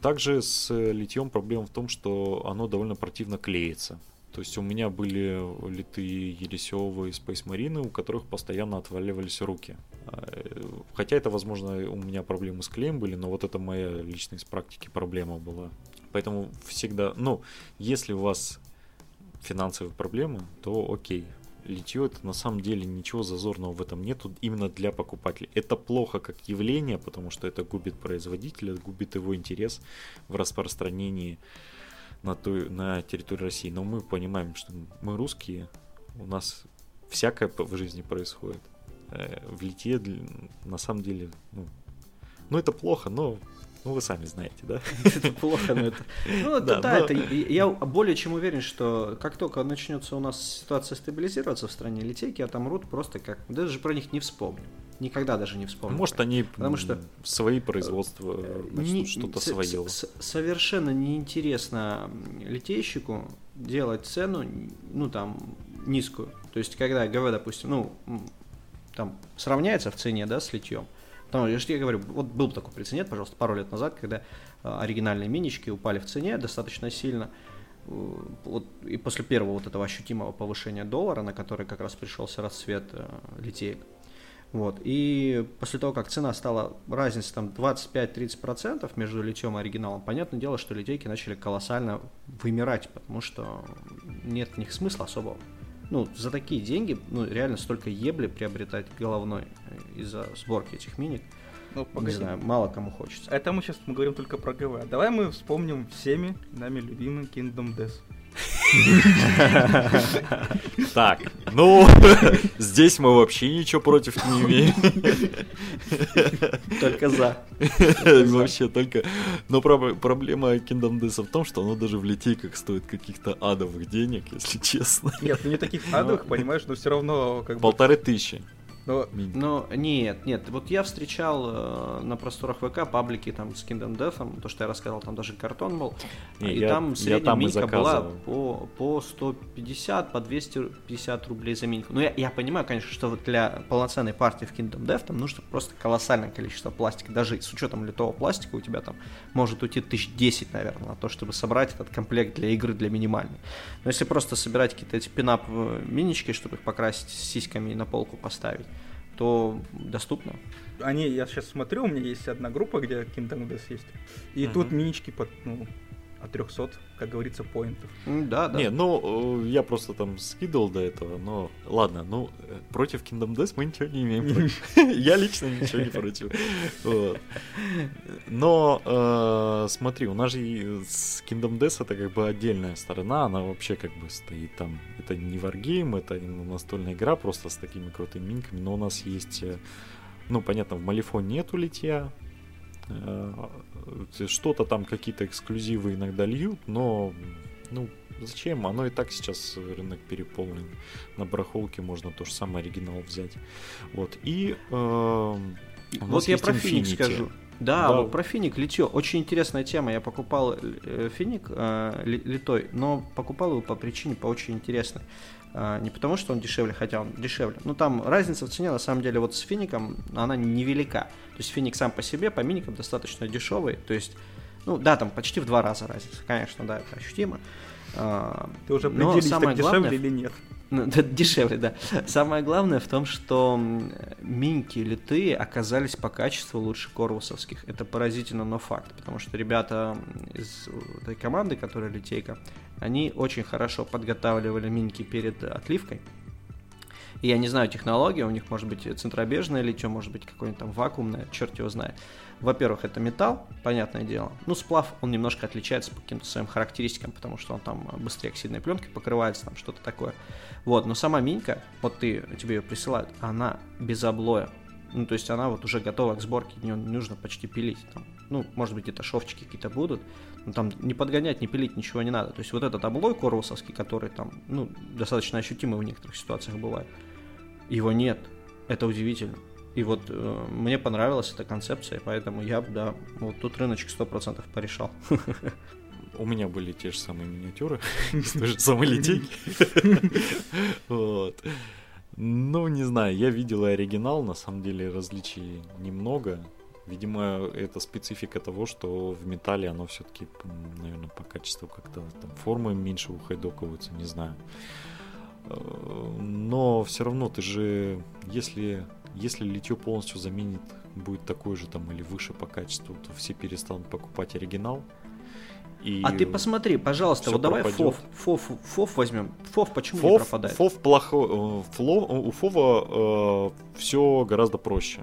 Speaker 1: Также с литьем проблема в том, что оно довольно противно клеится. То есть у меня были литые Елисеовые Space Marine, у которых постоянно отваливались руки. А, хотя это, возможно, у меня проблемы с клеем были, но вот это моя личная из практики проблема была. Поэтому всегда, ну, если у вас финансовые проблемы, то окей. Литье это на самом деле ничего зазорного в этом нету именно для покупателей. Это плохо как явление, потому что это губит производителя, губит его интерес в распространении на, той, на территории России. Но мы понимаем, что мы русские, у нас всякое в жизни происходит. Э, в литье на самом деле, ну, ну это плохо, но ну, вы сами знаете, да?
Speaker 2: Это плохо, но это... Ну, да, да это... Я более чем уверен, что как только начнется у нас ситуация стабилизироваться в стране, литейки отомрут просто как... Даже про них не вспомню никогда даже не вспомню.
Speaker 1: Может, они потому что свои производства э, начнут что-то свое.
Speaker 2: Совершенно неинтересно литейщику делать цену, ну там низкую. То есть, когда ГВ, допустим, ну там сравняется в цене, да, с литьем. Потому что я говорю, вот был такой прецедент, пожалуйста, пару лет назад, когда э, оригинальные минички упали в цене достаточно сильно. вот, и после первого вот этого ощутимого повышения доллара, на который как раз пришелся расцвет э, литеек, вот. И после того, как цена стала, разница там 25-30% между литьем и оригиналом, понятное дело, что литейки начали колоссально вымирать, потому что нет в них смысла особого. Ну, за такие деньги, ну, реально столько ебли приобретать головной э, из-за сборки этих миник. Ну, погоди. Не знаю, мало кому хочется.
Speaker 3: Это мы сейчас мы говорим только про ГВ. Давай мы вспомним всеми нами любимый Kingdom Death.
Speaker 1: Так, ну, здесь мы вообще ничего против не имеем.
Speaker 2: Только за.
Speaker 1: Вообще только. Но проблема Kingdom Death в том, что оно даже в литейках стоит каких-то адовых денег, если честно.
Speaker 3: Нет, ну не таких адовых, понимаешь, но все равно как бы...
Speaker 1: Полторы тысячи.
Speaker 2: Но... Но нет, нет. Вот я встречал э, на просторах ВК паблики там с Kingdom Death, то, что я рассказал, там даже картон был. Не, и я, там средняя минька была по, по 150, по 250 рублей за миньку. Ну, я, я понимаю, конечно, что вот для полноценной партии в Kingdom Death там нужно просто колоссальное количество пластика. Даже с учетом литого пластика у тебя там может уйти тысяч десять, наверное, на то, чтобы собрать этот комплект для игры, для минимальной. Но если просто собирать какие-то эти пинап э, минички, чтобы их покрасить сиськами и на полку поставить, то доступно.
Speaker 3: Они, я сейчас смотрю, у меня есть одна группа, где Kingdom Death есть. И uh-huh. тут минички под, ну, от 300, как говорится, поинтов.
Speaker 1: Да, да. Не, ну, э, я просто там скидывал до этого, но ладно, ну, э, против Kingdom Death мы ничего не имеем. Я лично ничего не против. Но э, смотри, у нас же с Kingdom Death это как бы отдельная сторона, она вообще как бы стоит там. Это не варгейм, это настольная игра просто с такими крутыми минками, но у нас есть ну, понятно, в Малифон нету литья, что-то там, какие-то эксклюзивы иногда льют, но ну, зачем? Оно и так сейчас рынок переполнен. На барахолке можно то же самое оригинал взять. Вот. И э,
Speaker 2: вот я про Финик скажу. Да, да, вот про финик литье. Очень интересная тема. Я покупал э, финик э, литой, но покупал его по причине по очень интересной. А, не потому, что он дешевле, хотя он дешевле. Но там разница в цене, на самом деле, вот с фиником, она невелика. То есть финик сам по себе, по миникам достаточно дешевый. То есть, ну да, там почти в два раза разница. Конечно, да, это ощутимо.
Speaker 3: А, Ты уже определись, так дешевле главное, или нет?
Speaker 2: Ну, дешевле, да. Самое главное в том, что миньки литые оказались по качеству лучше корвусовских. Это поразительно, но факт. Потому что ребята из этой команды, которая литейка, они очень хорошо подготавливали миньки перед отливкой. И я не знаю технологии, у них может быть центробежное литье, может быть какое-нибудь там вакуумное, черт его знает. Во-первых, это металл, понятное дело. Ну, сплав, он немножко отличается по каким-то своим характеристикам, потому что он там быстрее оксидной пленкой покрывается, там что-то такое. Вот, но сама минька, вот ты, тебе ее присылают, она без облоя. Ну, то есть она вот уже готова к сборке, не нужно почти пилить. Там, ну, может быть, это шовчики какие-то будут, но там не подгонять, не пилить ничего не надо. То есть вот этот облой корвусовский, который там, ну, достаточно ощутимый в некоторых ситуациях бывает, его нет. Это удивительно. И вот э, мне понравилась эта концепция, поэтому я, да, вот тут рыночек 100% порешал.
Speaker 1: У меня были те же самые миниатюры, той же самой литейки. Вот. Ну, не знаю, я видел оригинал, на самом деле различий немного. Видимо, это специфика того, что в металле оно все-таки, наверное, по качеству как-то там формы меньше ухайдоковываются, не знаю. Э, но все равно ты же, если, если литье полностью заменит, будет такой же там или выше по качеству, то все перестанут покупать оригинал.
Speaker 2: И а ты посмотри, пожалуйста, вот давай пропадет. ФОВ, ФОВ, ФОВ возьмем. ФОВ почему ФОВ, не пропадает?
Speaker 1: ФОВ плохо, э, фло, у ФОВа э, все гораздо проще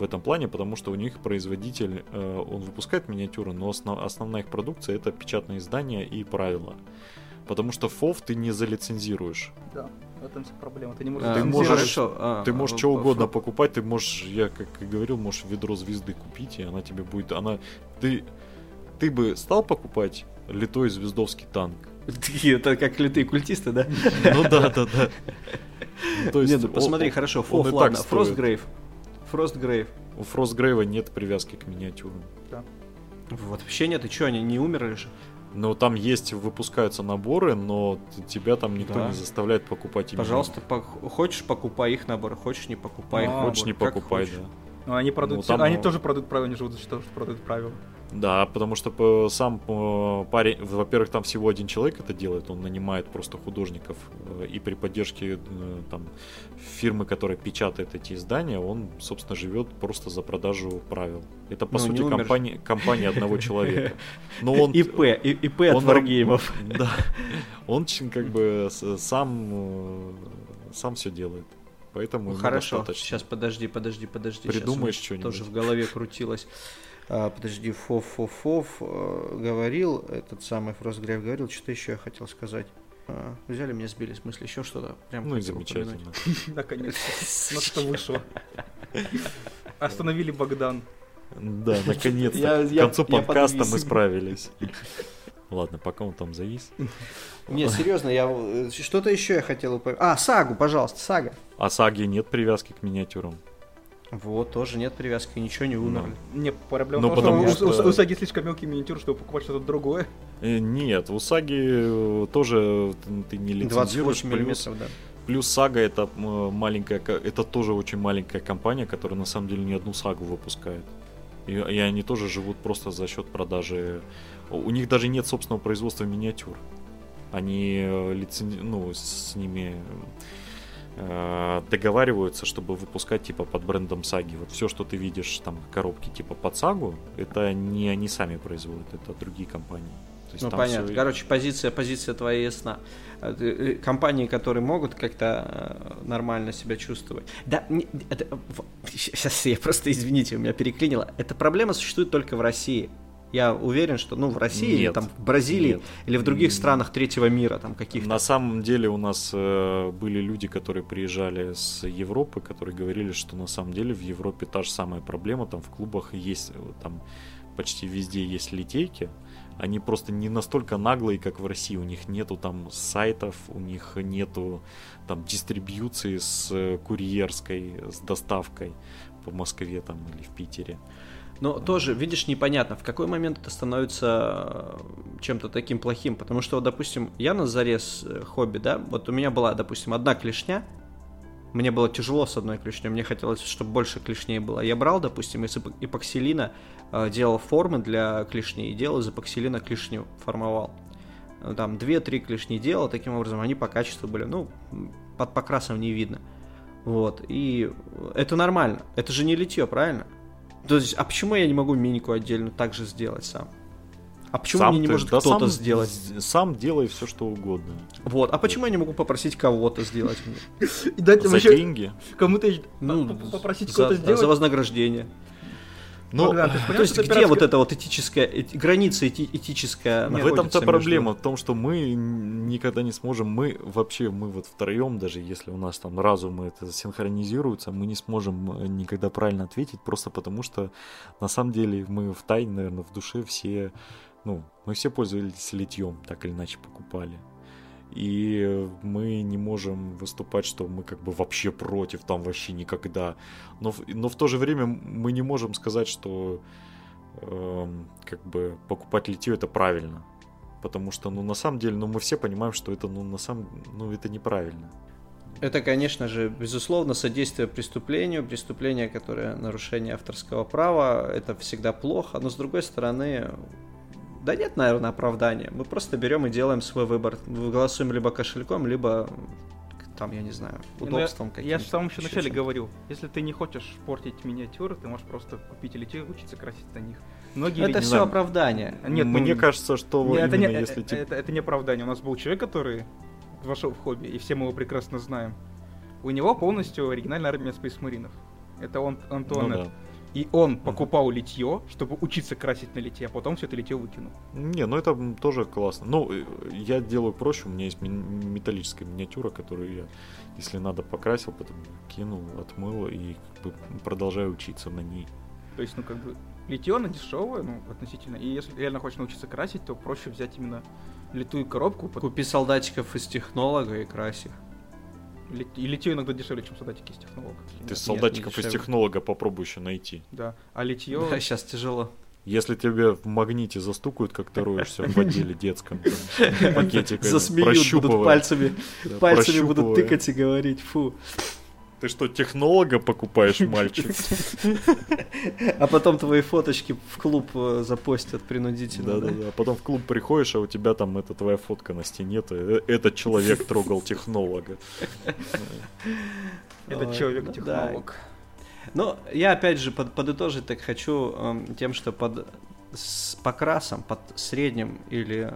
Speaker 1: в этом плане, потому что у них производитель, э, он выпускает миниатюры, но основ, основная их продукция это печатные издания и правила. Потому что ФОВ ты не залицензируешь.
Speaker 3: Да, в этом вся проблема. Ты не
Speaker 1: можешь, а, ты можешь, хорошо. А, ты можешь а, что угодно фов. покупать, ты можешь, я как и говорил, можешь ведро звезды купить, и она тебе будет, она, ты, ты бы стал покупать литой звездовский танк?
Speaker 2: Это как литые культисты, да?
Speaker 1: Ну да, да, да.
Speaker 2: То есть, Нет, ну посмотри, хорошо, Фов, ладно, Фростгрейв. Фростгрейв.
Speaker 1: У Фростгрейва нет привязки к миниатюрам. Да.
Speaker 2: Вот, вообще нет, и что, они не умерли же?
Speaker 1: Ну, там есть, выпускаются наборы, но тебя там никто да. не заставляет покупать
Speaker 2: именно. Пожалуйста, по- хочешь покупай их наборы, хочешь не покупай
Speaker 1: а,
Speaker 2: их
Speaker 1: Хочешь не покупай, да.
Speaker 3: Ну, они, продают, ну, там, они тоже продают правила, они живут за что, что продают правила.
Speaker 1: Да, потому что сам парень, во-первых, там всего один человек это делает, он нанимает просто художников, э, и при поддержке э, там фирмы, которая печатает эти издания, он, собственно, живет просто за продажу правил. Это, по ну, сути, компания, компания одного человека.
Speaker 2: Но он, ИП, ИП от Варгеймов.
Speaker 1: Да, он как бы сам, э, сам все делает. Поэтому
Speaker 2: ну, хорошо. Сейчас подожди, подожди, подожди.
Speaker 1: Придумаешь что-нибудь.
Speaker 2: Тоже в голове крутилось. А, подожди, Фов, Фов, Фов э, говорил, этот самый Фростгрейв говорил, что еще я хотел сказать. А, взяли меня, сбили с мысли, еще что-то.
Speaker 1: Прям ну и замечательно.
Speaker 3: Наконец-то. На что вышло. Остановили Богдан.
Speaker 1: Да, наконец-то. К концу подкаста мы справились. Ладно, пока он там завис.
Speaker 2: Нет, серьезно, я э, что-то еще я хотел упомянуть. А, сагу, пожалуйста, сага.
Speaker 1: А саги нет привязки к миниатюрам.
Speaker 2: Вот, тоже нет привязки, ничего не умерли.
Speaker 3: Ну. Не, проблема ну, в том, что, что... У, у, Саги слишком мелкий миниатюр, чтобы покупать что-то другое.
Speaker 1: Э, нет, у Саги э, тоже ты не лицензируешь.
Speaker 2: 28 плюс, да.
Speaker 1: Плюс Сага это маленькая, это тоже очень маленькая компания, которая на самом деле ни одну Сагу выпускает. И, и они тоже живут просто за счет продажи. У них даже нет собственного производства миниатюр. Они э, лицензи... ну, с ними договариваются, чтобы выпускать типа под брендом Саги. Вот все, что ты видишь там коробки типа под Сагу, это не они сами производят, это другие компании.
Speaker 2: То есть, ну понятно. Все... Короче, позиция, позиция твоя ясна. Э, э, компании, которые могут как-то нормально себя чувствовать. Да, это, сейчас я просто извините, у меня переклинило. Эта проблема существует только в России. Я уверен, что ну, в России, нет, или там в Бразилии, нет. или в других странах третьего мира, там каких-то.
Speaker 1: На самом деле у нас э, были люди, которые приезжали с Европы, которые говорили, что на самом деле в Европе та же самая проблема, там в клубах есть, э, там почти везде есть литейки, они просто не настолько наглые, как в России. У них нету там сайтов, у них нету там дистрибьюции с э, курьерской, с доставкой по Москве там или в Питере.
Speaker 2: Но тоже, видишь, непонятно, в какой момент это становится э, чем-то таким плохим. Потому что, допустим, я на зарез э, хобби, да, вот у меня была, допустим, одна клешня, мне было тяжело с одной клешней, мне хотелось, чтобы больше клешней было. Я брал, допустим, из эпоксилина, э, делал формы для клешней делал из эпоксилина клешню, формовал. Там 2-3 клешни делал, таким образом они по качеству были, ну, под покрасом не видно. Вот, и это нормально. Это же не литье, правильно? То есть, а почему я не могу минику отдельно так же сделать сам? А почему сам мне не ты, может да кто-то сам, сделать?
Speaker 1: Сам делай все, что угодно.
Speaker 2: Вот. А почему я не могу попросить кого-то сделать мне?
Speaker 1: И дать За деньги?
Speaker 3: Кому-то ну, попросить кого-то сделать?
Speaker 2: За вознаграждение.
Speaker 1: Ну, Богдан,
Speaker 2: то есть где вот эта вот этическая, эти, граница эти, этическая
Speaker 1: В этом-то проблема, в том, что мы никогда не сможем, мы вообще, мы вот втроем, даже если у нас там разумы это синхронизируются, мы не сможем э, никогда правильно ответить, просто потому что на самом деле мы в тайне, наверное, в душе все, ну, мы все пользовались литьем, так или иначе покупали и мы не можем выступать, что мы как бы вообще против, там вообще никогда. Но, но в то же время мы не можем сказать, что э, как бы покупать литье это правильно. Потому что, ну, на самом деле, ну, мы все понимаем, что это, ну, на самом, ну, это неправильно.
Speaker 2: Это, конечно же, безусловно, содействие преступлению, преступление, которое нарушение авторского права, это всегда плохо, но с другой стороны, да нет, наверное, оправдания. Мы просто берем и делаем свой выбор. Мы голосуем либо кошельком, либо там, я не знаю, ну, удобством
Speaker 3: ну, каким-то. Я же в самом еще начале говорил, если ты не хочешь портить миниатюры, ты можешь просто купить или учиться красить на них.
Speaker 2: Многие это все знаю, оправдание.
Speaker 1: Нет, мне ну, кажется, что нет,
Speaker 3: это, не, если это, это, это не оправдание. У нас был человек, который вошел в хобби, и все мы его прекрасно знаем. У него полностью оригинальная армия спейсмаринов. Это он, Антуанет. Ну, да. И он покупал mm-hmm. литье, чтобы учиться красить на литье, а потом все это литье выкинул.
Speaker 1: Не, ну это тоже классно. Ну, э, я делаю проще, у меня есть металлическая миниатюра, которую я, если надо, покрасил, потом кинул, отмыл и как бы продолжаю учиться на ней.
Speaker 3: То есть, ну как бы литье на дешевое, ну, относительно. И если реально хочешь научиться красить, то проще взять именно литую коробку.
Speaker 2: Купи солдатиков из технолога и крась их.
Speaker 3: И литье иногда дешевле, чем солдатики из технолога.
Speaker 1: Ты солдатиков из технолога попробуй еще найти.
Speaker 3: Да, а литье...
Speaker 2: Да, сейчас тяжело.
Speaker 1: Если тебе в магните застукают, как ты роешься в отделе детском, пакетиками,
Speaker 2: Засмеют, будут пальцами, пальцами будут тыкать и говорить, фу.
Speaker 1: Ты что, технолога покупаешь, мальчик?
Speaker 2: А потом твои фоточки в клуб э, запостят принудительно.
Speaker 1: Да-да-да. А потом в клуб приходишь, а у тебя там это твоя фотка на стене, э, этот человек трогал технолога.
Speaker 3: Этот человек-технолог.
Speaker 2: Ну, я опять же под, подытожить так хочу э, тем, что под с покрасом, под средним или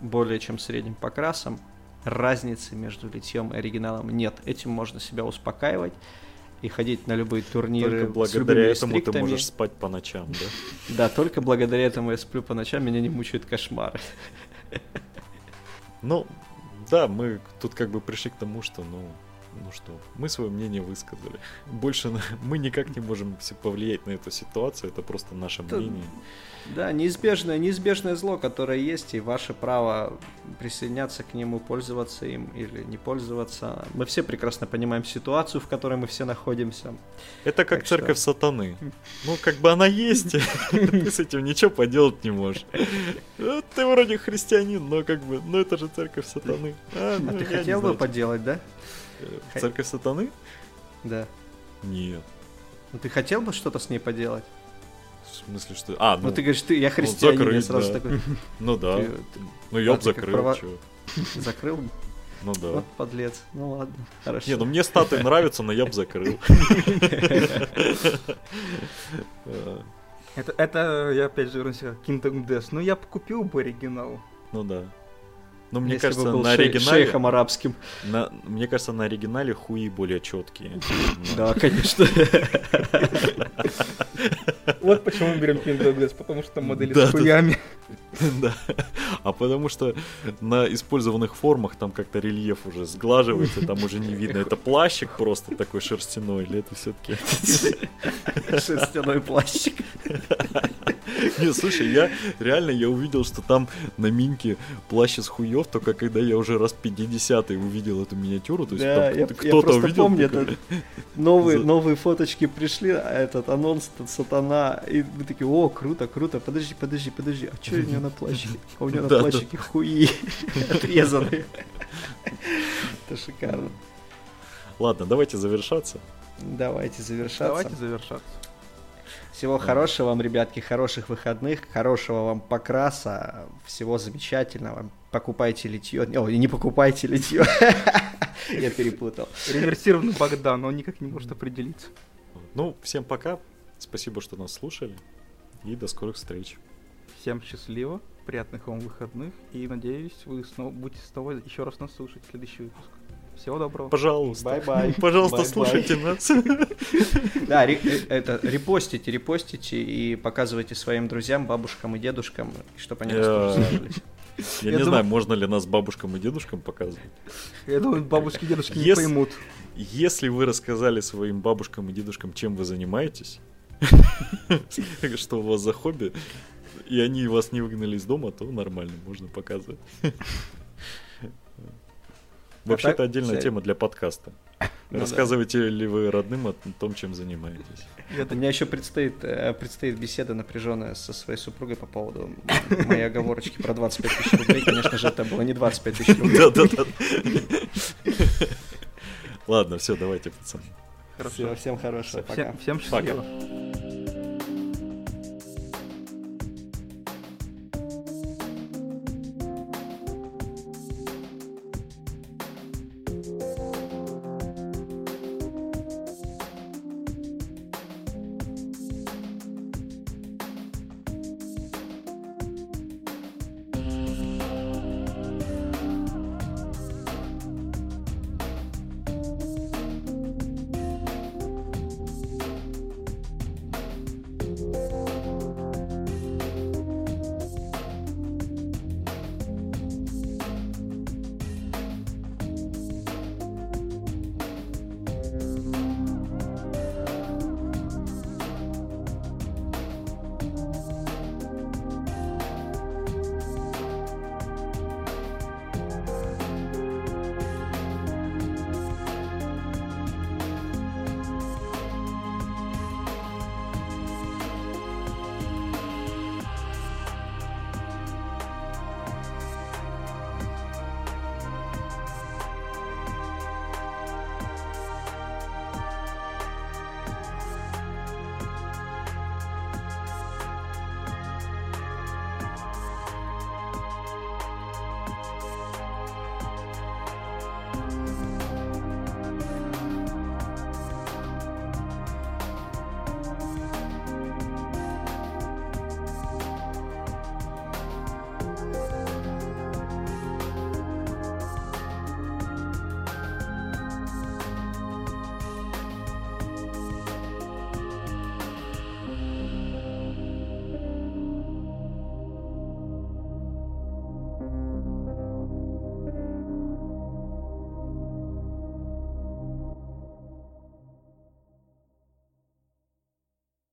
Speaker 2: более чем средним покрасом разницы между литьем и оригиналом нет. Этим можно себя успокаивать и ходить на любые турниры.
Speaker 1: Только благодаря этому ты можешь спать по ночам, да?
Speaker 2: Да, только благодаря этому я сплю по ночам, меня не мучают кошмары.
Speaker 1: Ну, да, мы тут как бы пришли к тому, что, ну, ну что, мы свое мнение высказали. Больше мы никак не можем повлиять на эту ситуацию, это просто наше мнение.
Speaker 2: Да, неизбежное, неизбежное зло, которое есть, и ваше право присоединяться к нему, пользоваться им или не пользоваться. Мы все прекрасно понимаем ситуацию, в которой мы все находимся.
Speaker 1: Это как так церковь что... сатаны. Ну, как бы она есть, ты с этим ничего поделать не можешь. Ты вроде христианин, но как бы, ну это же церковь сатаны.
Speaker 2: А, а ты хотел бы поделать, да?
Speaker 1: Церковь сатаны?
Speaker 2: Да.
Speaker 1: Нет.
Speaker 2: Ну ты хотел бы что-то с ней поделать?
Speaker 1: В смысле, что... А,
Speaker 2: ну... Ну ты говоришь, ты, я христианин,
Speaker 1: закрыть,
Speaker 2: я сразу
Speaker 1: да.
Speaker 2: такой...
Speaker 1: Ну да. Ты, ну я бы закрыл, права... чего.
Speaker 2: Закрыл?
Speaker 1: Ну да.
Speaker 2: Вот подлец. Ну ладно, хорошо.
Speaker 1: Не, ну мне статы нравятся, но я бы закрыл.
Speaker 3: Это, это, я опять же вернусь к Kingdom Death. Ну я бы купил бы оригинал.
Speaker 1: Ну да. Ну, мне
Speaker 2: Если
Speaker 1: кажется, на оригинале...
Speaker 2: шейхом арабским.
Speaker 1: На, мне кажется, на оригинале хуи более четкие.
Speaker 2: Да, конечно.
Speaker 3: Вот почему мы берем Kingdom Death, потому что там модели с хуями.
Speaker 1: Да. А потому что на использованных формах там как-то рельеф уже сглаживается, там уже не видно, это плащик просто такой шерстяной, или это все-таки...
Speaker 2: Шерстяной плащик.
Speaker 1: Не, слушай, я реально я увидел, что там на минке плащ из хуев, только когда я уже раз 50 увидел эту миниатюру, то есть
Speaker 2: да,
Speaker 1: там
Speaker 2: я,
Speaker 1: кто-то
Speaker 2: я
Speaker 1: увидел.
Speaker 2: Помню, это, новые, новые фоточки пришли, а этот анонс, этот сатана, и мы такие, о, круто, круто, подожди, подожди, подожди, а что у него на плащике? А у него на плащике хуи отрезаны. Это шикарно.
Speaker 1: Ладно, давайте завершаться.
Speaker 2: Давайте завершаться.
Speaker 3: Давайте завершаться.
Speaker 2: Всего хорошего вам, ребятки, хороших выходных, хорошего вам покраса, всего замечательного. Покупайте литье. О, не покупайте литье. Я перепутал.
Speaker 3: Реверсированный Богдан, он никак не может определиться.
Speaker 1: Ну, всем пока. Спасибо, что нас слушали. И до скорых встреч.
Speaker 3: Всем счастливо, приятных вам выходных. И надеюсь, вы снова будете снова еще раз нас слушать в следующий выпуск. Всего доброго.
Speaker 1: Пожалуйста.
Speaker 2: Bye-bye.
Speaker 1: Пожалуйста,
Speaker 2: Bye-bye.
Speaker 1: слушайте нас.
Speaker 2: Да, э, это репостите, репостите и показывайте своим друзьям, бабушкам и дедушкам, чтобы они нас тоже
Speaker 1: Я-
Speaker 2: слушались.
Speaker 1: Я
Speaker 3: Я
Speaker 1: не знаю, можно ли нас бабушкам и дедушкам показывать.
Speaker 3: Я думаю, бабушки и дедушки не поймут.
Speaker 1: Если вы рассказали своим бабушкам и дедушкам, чем вы занимаетесь, что у вас за хобби, и они вас не выгнали из дома, то нормально, можно показывать. Вообще-то
Speaker 2: так,
Speaker 1: отдельная тема для подкаста.
Speaker 2: Ну да.
Speaker 1: Рассказываете ли вы родным о том, чем занимаетесь?
Speaker 2: У меня еще предстоит, э, предстоит беседа напряженная со своей супругой по поводу моей оговорочки про 25 тысяч рублей. Конечно же, это было не 25 тысяч рублей.
Speaker 1: Да-да-да. Ладно, все, давайте, пацаны.
Speaker 3: Хорошо.
Speaker 2: Все, всем хорошего. Пока.
Speaker 3: Всем, всем счастливо. Пока.